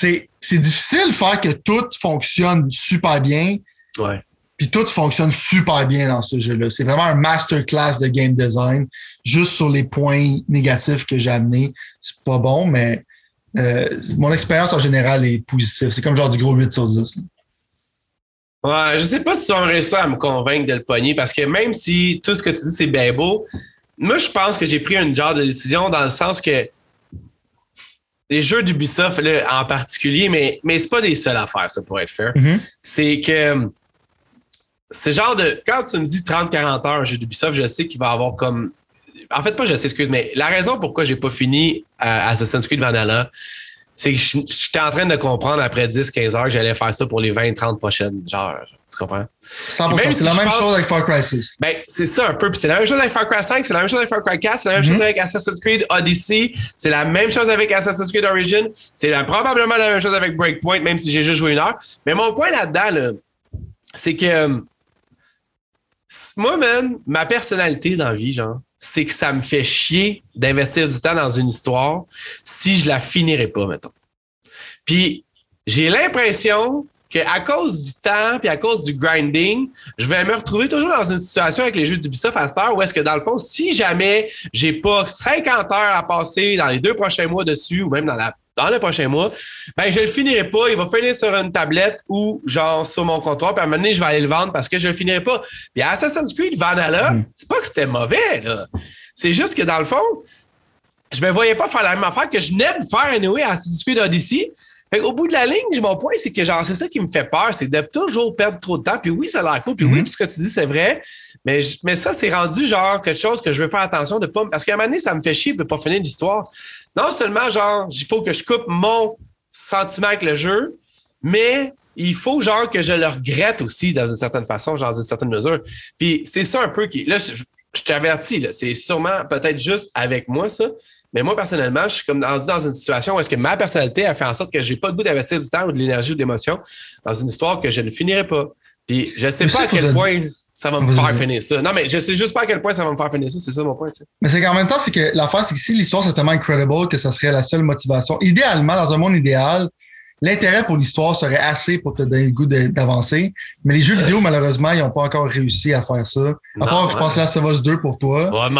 c'est, difficile de faire que tout fonctionne super bien. Ouais. Puis tout fonctionne super bien dans ce jeu-là. C'est vraiment un masterclass de game design. Juste sur les points négatifs que j'ai amenés, c'est pas bon, mais euh, mon expérience en général est positive. C'est comme genre du gros 8 sur 10. Ouais, je sais pas si tu vas réussir à me convaincre de le pogner parce que même si tout ce que tu dis c'est bien beau, moi je pense que j'ai pris une genre de décision dans le sens que les jeux d'Ubisoft en particulier, mais, mais c'est pas des seuls à faire, ça, pour être fair. Mm-hmm. C'est que c'est genre de. Quand tu me dis 30-40 heures un jeu d'Ubisoft, je sais qu'il va avoir comme. En fait, pas je sais, excuse, mais la raison pourquoi j'ai pas fini à Assassin's Creed Vanilla, c'est que j'étais en train de comprendre après 10-15 heures que j'allais faire ça pour les 20-30 prochaines. Genre, tu comprends? C'est la même chose avec Far Cry 6. Ben, c'est ça un peu. Puis c'est la même chose avec Far Cry 5, c'est la même chose avec Far Cry 4, c'est la même chose mhm. avec Assassin's Creed Odyssey, c'est la même chose avec Assassin's Creed Origin, c'est probablement la même chose avec Breakpoint, même si j'ai juste joué une heure. Mais mon point là-dedans, c'est que euh, moi, man, ma personnalité dans la vie, genre, c'est que ça me fait chier d'investir du temps dans une histoire si je la finirai pas, mettons. Puis j'ai l'impression qu'à cause du temps puis à cause du grinding, je vais me retrouver toujours dans une situation avec les jeux d'Ubisoft à cette heure où est-ce que dans le fond, si jamais j'ai pas 50 heures à passer dans les deux prochains mois dessus ou même dans la dans le prochain mois, ben je le finirai pas. Il va finir sur une tablette ou genre sur mon comptoir. Puis à un moment donné, je vais aller le vendre parce que je le finirai pas. Puis Assassin's Creed Vanilla, mm. c'est pas que c'était mauvais, là. C'est juste que dans le fond, je me voyais pas faire la même affaire que je n'aime faire anyway à Assassin's Creed Odyssey. Fait au bout de la ligne, mon point, c'est que genre, c'est ça qui me fait peur, c'est de toujours perdre trop de temps. Puis oui, ça a l'air cool. Puis oui, Mhm. tout ce que tu dis, c'est vrai. Mais, je- mais ça, c'est rendu genre quelque chose que je veux faire attention de pas. Parce qu'à un moment donné, ça me fait chier de pas finir l'histoire. Non seulement, genre, il faut que je coupe mon sentiment avec le jeu, mais il faut, genre, que je le regrette aussi dans une certaine façon, genre, dans une certaine mesure. Puis c'est ça un peu qui. Là, je, je t'avertis, c'est sûrement peut-être juste avec moi, ça. Mais moi, personnellement, je suis comme dans une situation où est-ce que ma personnalité a fait en sorte que j'ai pas le goût d'investir du temps ou de l'énergie ou de l'émotion dans une histoire que je ne finirai pas. Puis je sais Mais pas ça, à quel point ça va me faire finir ça. Non, mais je sais juste pas à quel point ça va me faire finir ça. C'est ça mon point. Mais c'est qu'en même temps, c'est que l'affaire, c'est que si l'histoire c'est tellement incredible que ça serait la seule motivation, idéalement, dans un monde idéal, l'intérêt pour l'histoire serait assez pour te donner le goût d'avancer. Mais les jeux vidéo, malheureusement, ils n'ont pas encore réussi à faire ça. À part, je ouais. pense, Last of Us 2 pour toi. Ouais,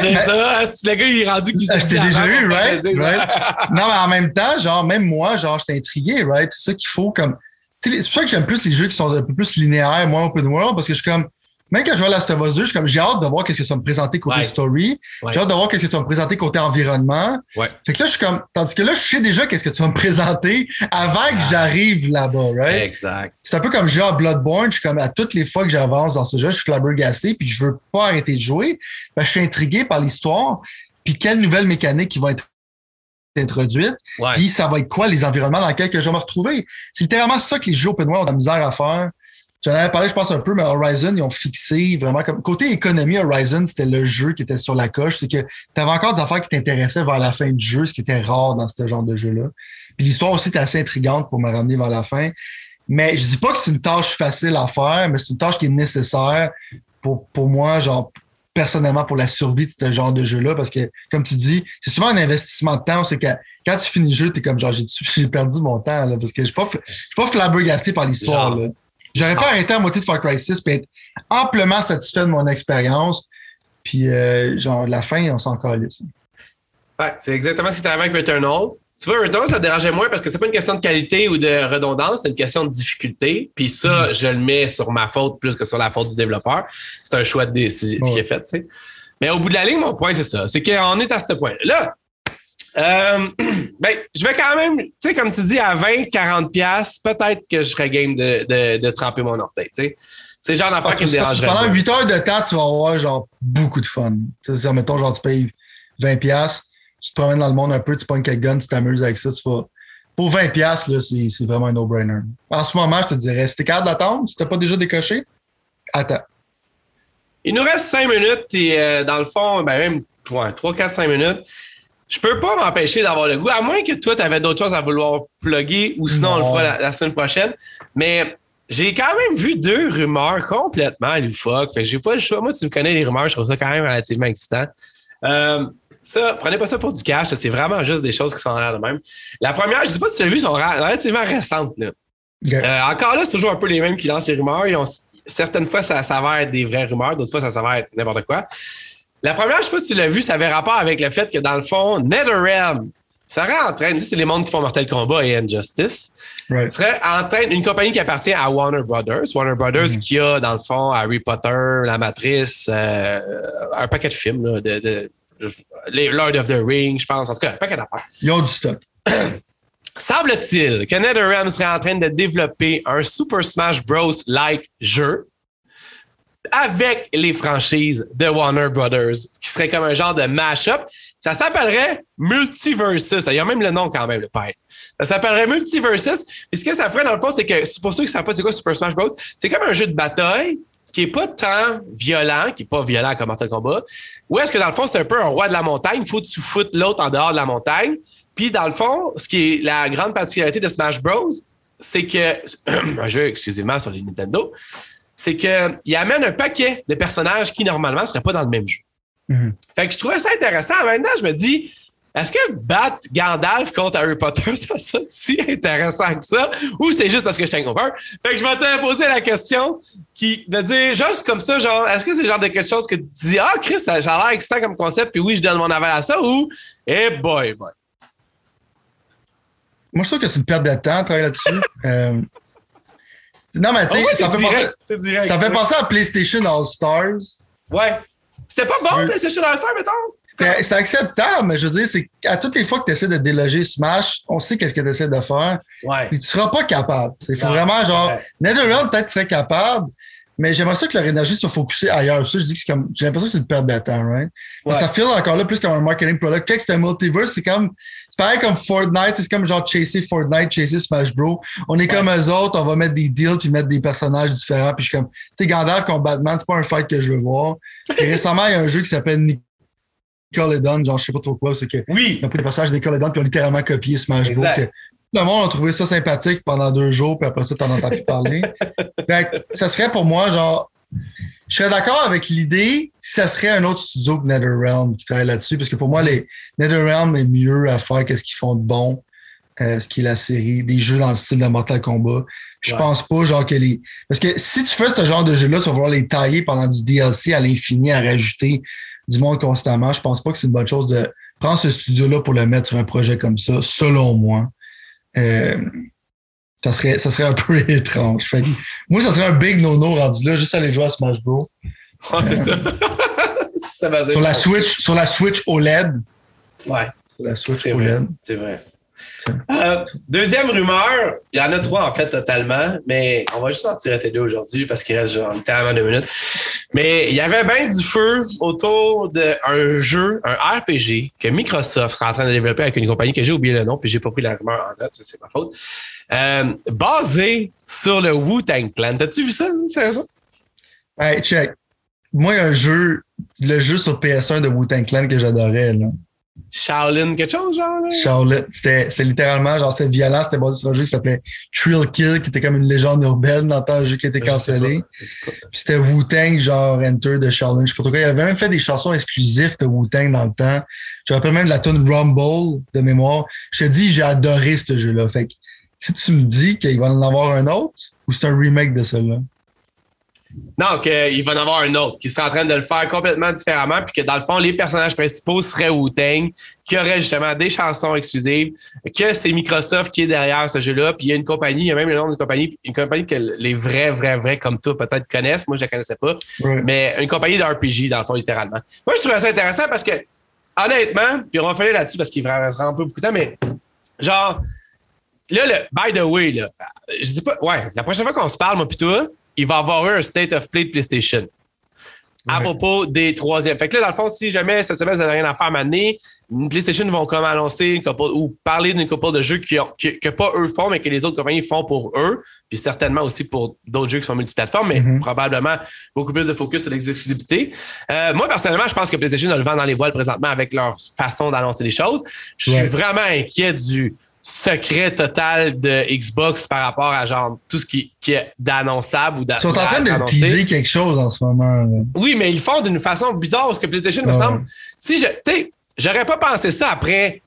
dire mais- ça. Si le gars, il est rendu qu'il Ah, je t'ai déjà eu, right? je. Non, mais en même temps, genre, même moi, genre, j'étais intrigué, right? C'est ça qu'il faut comme. C'est pour ça que j'aime plus les jeux qui sont un peu plus linéaires, moins open world, parce que je suis comme. Même quand je à Last of Us 2, je suis comme, j'ai hâte de voir qu'est-ce que ça va me présenter côté Ouais. story. Ouais. J'ai hâte de voir qu'est-ce que tu vas me présenter côté environnement. Ouais. Fait que là, je suis comme, tandis que là, je sais déjà qu'est-ce que tu vas me présenter avant que j'arrive là-bas, right? Exact. C'est un peu comme à Bloodborne. Je suis comme, à toutes les fois que j'avance dans ce jeu, je suis flabbergasté, puis je veux pas arrêter de jouer. Ben, je suis intrigué par l'histoire, puis quelles nouvelles mécaniques qui vont être introduites, Ouais. puis ça va être quoi les environnements dans lesquels que je vais me retrouver. C'est littéralement ça que les jeux open world ont de la misère à faire. J'en avais parlé, je pense, un peu, mais Horizon, ils ont fixé vraiment comme. Côté économie, Horizon, c'était le jeu qui était sur la coche. C'est que tu avais encore des affaires qui t'intéressaient vers la fin du jeu, ce qui était rare dans ce genre de jeu-là. Puis l'histoire aussi était assez intrigante pour me ramener vers la fin. Mais je dis pas que c'est une tâche facile à faire, mais c'est une tâche qui est nécessaire pour, pour moi, genre, personnellement, pour la survie de ce genre de jeu-là. Parce que, comme tu dis, c'est souvent un investissement de temps. C'est que quand tu finis le jeu, t'es comme genre, j'ai perdu mon temps, là, parce que je suis pas, je suis pas flabbergasté par l'histoire, là. J'aurais pas arrêté à moitié de Far Cry 6 puis être amplement satisfait de mon expérience. Puis, euh, genre, la fin, on s'en calisse. Ouais, c'est exactement ce qui arrivé avec Returnal. Tu vois, Returnal, ça dérangeait moins parce que c'est pas une question de qualité ou de redondance, c'est une question de difficulté. Puis ça, je le mets sur ma faute plus que sur la faute du développeur. C'est un choix de décision qui est fait, tu sais. Mais au bout de la ligne, mon point, c'est ça. C'est qu'on est à ce point. Là, euh, ben, je vais quand même, tu sais, comme tu dis, à 20, 40 pièces, peut-être que je serais game de, de, de tremper mon orteil, tu sais. C'est le genre d'affaire qui me dérangerait. Pendant pas. 8 heures de temps, tu vas avoir genre beaucoup de fun. Tu sais, mettons, genre, tu payes 20$, piastres, tu te promènes dans le monde un peu, tu pognes quelques guns, tu t'amuses avec ça, tu vas. Pour 20$, piastres, là, c'est c'est vraiment un no-brainer. En ce moment, je te dirais, si t'es capable d'attendre, si t'as pas déjà décoché, attends. Il nous reste cinq minutes et euh, dans le fond, ben même ouais, 3, 4, 5 minutes. Je peux pas m'empêcher d'avoir le goût, à moins que toi, tu avais d'autres choses à vouloir plugger ou sinon on le fera la, la semaine prochaine. Mais j'ai quand même vu deux rumeurs complètement loufoques. Fait j'ai pas le choix. Moi, si tu me connais les rumeurs, je trouve ça quand même relativement excitant. Euh, ça, prenez pas ça pour du cash. C'est vraiment juste des choses qui sont en l'air de même. La première, je sais pas si tu l'as vu, sont relativement récentes. Là. Euh, encore là, c'est toujours un peu les mêmes qui lancent les rumeurs. Ils ont- certaines fois, ça s'avère être des vraies rumeurs, d'autres fois, ça s'avère être n'importe quoi. La première, je sais pas si tu l'as vu, ça avait rapport avec le fait que dans le fond, NetherRealm serait en train, c'est les mondes qui font Mortal Kombat et Injustice, Right. serait en train, une compagnie qui appartient à Warner Brothers. Warner Brothers Mhm. qui a, dans le fond, Harry Potter, La Matrice, euh, un paquet de films, là, de, de- les Lord of the Rings, je pense, en tout cas, un paquet d'affaires. Ils ont du stock. Semble-t-il que NetherRealm serait en train de développer un Super Smash Bros-like jeu avec les franchises de Warner Brothers, qui serait comme un genre de mash-up. Ça s'appellerait Multiversus. Il y a même le nom quand même, le père. Ça s'appellerait Multiversus. Et ce que ça ferait, dans le fond, c'est que, pour ceux qui ne savent pas c'est quoi Super Smash Bros., c'est comme un jeu de bataille qui n'est pas tant violent, qui n'est pas violent comme Mortal Kombat, ou est-ce que, dans le fond, c'est un peu un roi de la montagne, il faut que tu foutes l'autre en dehors de la montagne. Puis, dans le fond, ce qui est la grande particularité de Smash Bros., c'est que, un jeu exclusivement sur les Nintendo, c'est qu'il amène un paquet de personnages qui, normalement, ne seraient pas dans le même jeu. Mhm. Fait que je trouvais ça intéressant. En même temps, je me dis, est-ce que battre Gandalf contre Harry Potter, ça sonne si intéressant que ça? Ou c'est juste parce que je suis un over? Fait que je vais te poser la question qui, de dire, juste comme ça, genre, est-ce que c'est le genre de quelque chose que tu dis, ah, Chris, ça, ça a l'air excitant comme concept, puis oui, je donne mon aval à ça, ou, eh boy, boy. Moi, je trouve que c'est une perte de temps travailler là-dessus. Euh, Non, mais tu sais, Oh, ouais, ça, fait penser- direct, fait à PlayStation All Stars. Ouais. C'est pas bon, PlayStation All-Star, mettons? C'est acceptable, mais je veux dire, c'est à toutes les fois que tu essaies de déloger Smash, on sait qu'est-ce que tu essaies de faire. Ouais. Puis tu seras pas capable. Il faut vraiment, genre, ouais. NetherRealm peut-être serait capable, mais j'aimerais ça que leur énergie soit focusée ailleurs. Ça, je dis que c'est comme, j'ai l'impression que c'est une perte de temps, right? Ça file encore là plus comme un marketing product. Quand c'est un multiverse, c'est comme, pareil comme Fortnite, c'est comme genre chasser Fortnite, chasser Smash Bros. On est comme eux autres, on va mettre des deals puis mettre des personnages différents. Puis je suis comme, tu sais, Gandalf contre Batman, c'est pas un fight que je veux voir. Et récemment, il y a un jeu qui s'appelle Nickelodeon, genre je sais pas trop quoi, c'est que Oui. ils ont pris des personnages de Nickelodeon puis ont littéralement copié Smash Bros. Le monde a trouvé ça sympathique pendant deux jours, puis après ça, t'en entends plus parler. fait que ça serait pour moi, genre, je serais d'accord avec l'idée si ça serait un autre studio que NetherRealm qui travaille là-dessus, parce que pour moi, les NetherRealm est mieux à faire qu'est-ce qu'ils font de bon, euh, ce qui est la série, des jeux dans le style de Mortal Kombat. Puis Je Ouais. pense pas, genre, que les. Parce que si tu fais ce genre de jeu-là, tu vas vouloir les tailler pendant du DLC à l'infini, à rajouter du monde constamment. Je pense pas que c'est une bonne chose de prendre ce studio-là pour le mettre sur un projet comme ça, selon moi. Euh, ça, serait, ça serait un peu étrange. Fait que moi, ça serait un big no-no rendu là, juste aller jouer à Smash Bros. Ouais, c'est ça. Ça va Sur la Switch, sur la Switch OLED. Ouais, Sur la Switch c'est vrai. OLED. C'est vrai. Euh, deuxième rumeur, il y en a trois en fait totalement, mais on va juste en tirer deux aujourd'hui parce qu'il reste genre littéralement deux minutes. Mais il y avait bien du feu autour d'un jeu, un RPG que Microsoft est en train de développer avec une compagnie que j'ai oublié le nom, puis j'ai pas pris la rumeur en note, ça c'est ma faute. Euh, basé sur le Wu-Tang Clan. T'as-tu vu ça? C'est ça? Hey, check. Moi, il y a un jeu, le jeu sur PS1 de Wu-Tang Clan que j'adorais, là. Shaolin, quelque chose, genre? là? Charlotte. C'était littéralement, genre, c'était violent, c'était basé sur un jeu qui s'appelait Trill Kill, qui était comme une légende urbaine dans le temps, un jeu qui sais cancellé. Puis c'était Wu-Tang, genre Enter de Shaolin. Je sais pas trop quoi. Il avait même fait des chansons exclusives de Wu-Tang dans le temps. Je me rappelle même de la tune Rumble de mémoire. Je te dis, j'ai adoré ce jeu-là. Fait que si tu me dis qu'il va en avoir un autre, ou c'est un remake de celui-là? Non, qu'il va en avoir un autre qui serait en train de le faire complètement différemment, puis que dans le fond, les personnages principaux seraient Wu-Tang, qui aurait justement des chansons exclusives, que c'est Microsoft qui est derrière ce jeu-là, puis il y a une compagnie, il y a même le nom d'une compagnie, une compagnie que les vrais, vrais, vrais comme toi peut-être connaissent, moi je la connaissais pas, mais une compagnie de RPG dans le fond, littéralement. Moi, je trouvais ça intéressant parce que, honnêtement, puis on va finir là-dessus parce qu'il reste un peu beaucoup de temps, mais genre, là, le, by the way, là, je dis pas, ouais, la prochaine fois qu'on se parle, moi, puis toi, il va y avoir eu un State of Play de PlayStation. À Ouais. propos des troisièmes. Fait que là, dans le fond, si jamais cette semaine, vous n'avez rien à faire à PlayStation vont comme annoncer une couple, ou parler d'une couple de jeux qui ont, que, que pas eux font, mais que les autres compagnies font pour eux. Puis certainement aussi pour d'autres jeux qui sont multiplateformes, mais Mhm. probablement beaucoup plus de focus sur l'exclusivité. Euh, moi, personnellement, je pense que PlayStation a le vent dans les voiles présentement avec leur façon d'annoncer les choses. Je suis Ouais. vraiment inquiet du secret total de Xbox par rapport à genre tout ce qui, qui est d'annonçable ou d'a- Ils sont en train de teaser quelque chose en ce moment. là. Oui, mais ils le font d'une façon bizarre parce que PlayStation, me Ouais. semble. Si je. Tu sais, j'aurais pas pensé ça après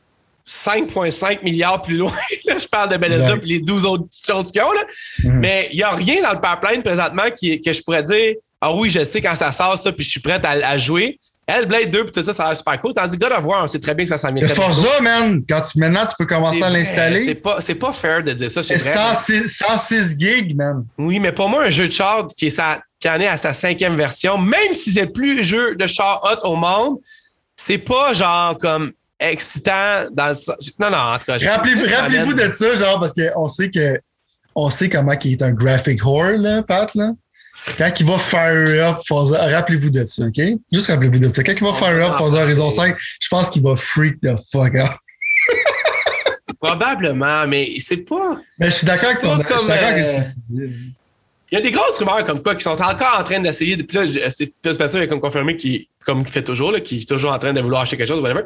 5,5 milliards plus loin. Là, je parle de Bethesda et les 12 autres choses qu'ils ont. Là. Mhm. Mais il n'y a rien dans le pipeline présentement qui, que je pourrais dire Ah oui, je sais quand ça sort ça, puis je suis prête à, à jouer. Hellblade 2 puis tout ça, ça a l'air super cool. Tandis que God of War, on sait très bien que ça s'en vient. Forza, man, quand tu, maintenant tu peux commencer à C'est l'installer. pas, c'est pas fair de dire ça. C'est C'est vrai. 106, 106 gigs, man. Oui, mais pour moi, un jeu de char qui, est sa- qui en est à sa cinquième version, même si c'est le plus jeu de char hot au monde, c'est pas genre comme excitant dans le sens- Non, non, en tout cas. je- Rappelez-vous de ça, genre, parce qu'on sait que on sait comment il est un graphic whore, là, Pat, là. Quand il va fire up Forza, rappelez-vous de ça, OK? Juste rappelez-vous de ça. Quand il va fire up Forza Horizon 5, je pense qu'il va freak the fuck out. Probablement, mais c'est pas. Mais je suis d'accord avec ton. Pas Je suis d'accord avec ce comme, que tu dis. Il y a des grosses rumeurs comme quoi qui sont encore en train d'essayer. de- Puis là, Spencer est comme confirmé qui, comme il fait toujours, qui est toujours en train de vouloir acheter quelque chose, whatever.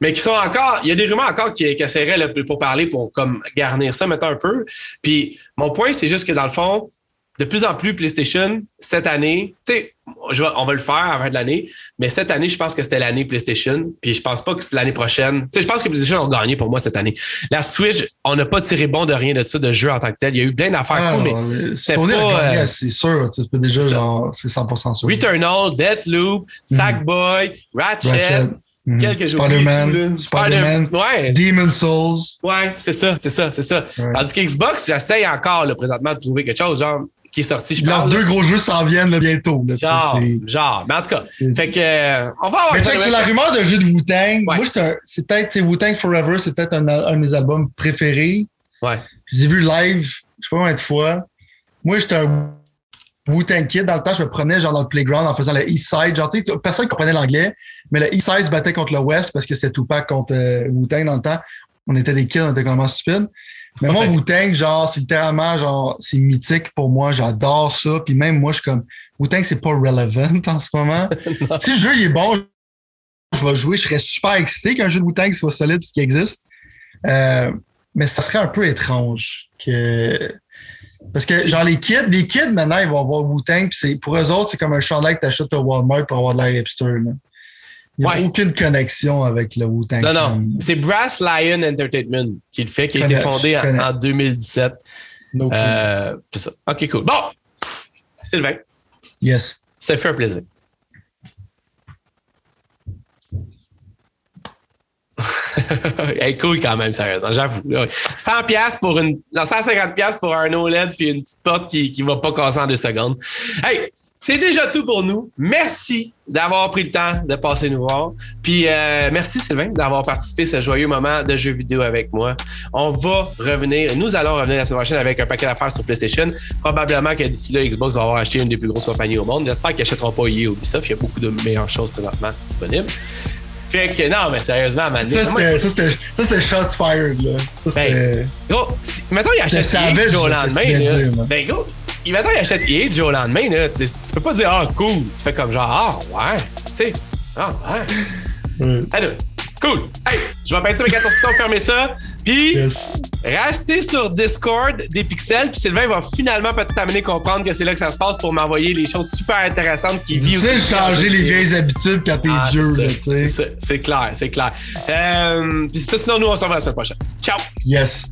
Mais qui sont encore. Il y a des rumeurs encore qui, qui essaieraient là, pour parler, pour comme garnir ça, mettons un peu. Puis mon point, c'est juste que dans le fond, de plus en plus, PlayStation, cette année, tu sais, on va le faire avant de l'année, mais cette année, je pense que c'était l'année PlayStation, puis je pense pas que c'est l'année prochaine. Tu sais, je pense que PlayStation ont gagné pour moi cette année. La Switch, on n'a pas tiré bon de rien de ça, de jeu en tant que tel. Il y a eu plein d'affaires Ah, cool, mais gagné, euh, c'est sûr. C'est déjà c'est genre, c'est 100% sûr. Returnal, Deathloop, Sackboy, Ratchet, Ratchet, mhm. quelques. Spider-Man, Spider-Man, Ouais, Demon Souls. ouais, c'est ça, c'est ça, c'est ça. Ouais. Tandis que Xbox, j'essaye encore là, présentement de trouver quelque chose, genre, qui est sorti, je Leurs parle. deux gros jeux s'en viennent là, bientôt. Là, Genre, c'est- genre. Mais en tout cas, c'est- fait que, euh, on va avoir Mais sur la rumeur de jeu de Wu-Tang, Ouais. moi, c'est peut-être, Wu-Tang Forever, c'est peut-être un, un de mes albums préférés. Ouais. J'ai vu live, je sais pas combien de fois. Moi, j'étais un Wu-Tang Kid. Dans le temps, je me prenais genre dans le playground en faisant le East Side. Genre, tu sais, personne comprenait l'anglais, mais le East Side se battait contre le West parce que c'était Tupac contre euh, Wu-Tang dans le temps. On était des kids, on était complètement stupides. Mais moi. Wu-Tang, genre, c'est littéralement, genre, c'est mythique pour moi. J'adore ça. Puis même moi, je suis comme, Wu-Tang, c'est pas relevant en ce moment. si le jeu, il est bon, je vais jouer. Je serais super excité qu'un jeu de Wu-Tang soit solide et qu'il existe. Euh, mais ça serait un peu étrange que. Parce que, genre, les kids, les kids, maintenant, ils vont avoir Wu-Tang, pour eux autres, c'est comme un chandail que t'achètes au Walmart pour avoir de l'air hipster, là. Il n'y a Ouais. aucune connexion avec le Wu-Tang. Non, non. C'est Brass Lion Entertainment qui le fait, qui a été fondé en, connais. en 2017. No. Euh, ça. OK, cool. Bon! Sylvain, Yes. ça fait un plaisir. hey, cool quand même, sérieusement, j'avoue. là. 100 pièces pour une, non, 150 pièces pour un OLED puis une petite porte qui, qui va pas casser en deux secondes. Hey, c'est déjà tout pour nous. Merci d'avoir pris le temps de passer nous voir. Puis euh, merci Sylvain d'avoir participé à ce joyeux moment de jeux vidéo avec moi. On va revenir, nous allons revenir la semaine prochaine avec un paquet d'affaires sur PlayStation. Probablement que d'ici là, Xbox va avoir acheté une des plus grosses compagnies au monde. J'espère qu'ils n'achèteront pas EA ou Ubisoft. Il y a beaucoup de meilleures choses présentement disponibles. Fait que non, mais sérieusement, man. Ça, c'était, shots fired, là. Ça, c'était. Gros, si- mettons, il achète jour au lendemain. là. dire. Ben, gros, il mettons, il achète jour au lendemain. Là, tu, tu peux pas dire, ah, cool. Tu fais comme genre, ah, ouais. Tu sais, ah, ouais. Ouais. Allô. Cool. Hey, je vais baisser mes 14 pitons, fermer ça. Puis, Yes. restez sur Discord des pixels. Puis Sylvain va finalement peut-être t'amener à comprendre que c'est là que ça se passe pour m'envoyer les choses super intéressantes qui Tu vivent. sais, changer les vieilles habitudes quand t'es Ah, vieux, c'est tu c'est sais. C'est clair, c'est clair. Euh, puis ça, sinon, nous, on se revoit la semaine prochaine. Ciao! Yes.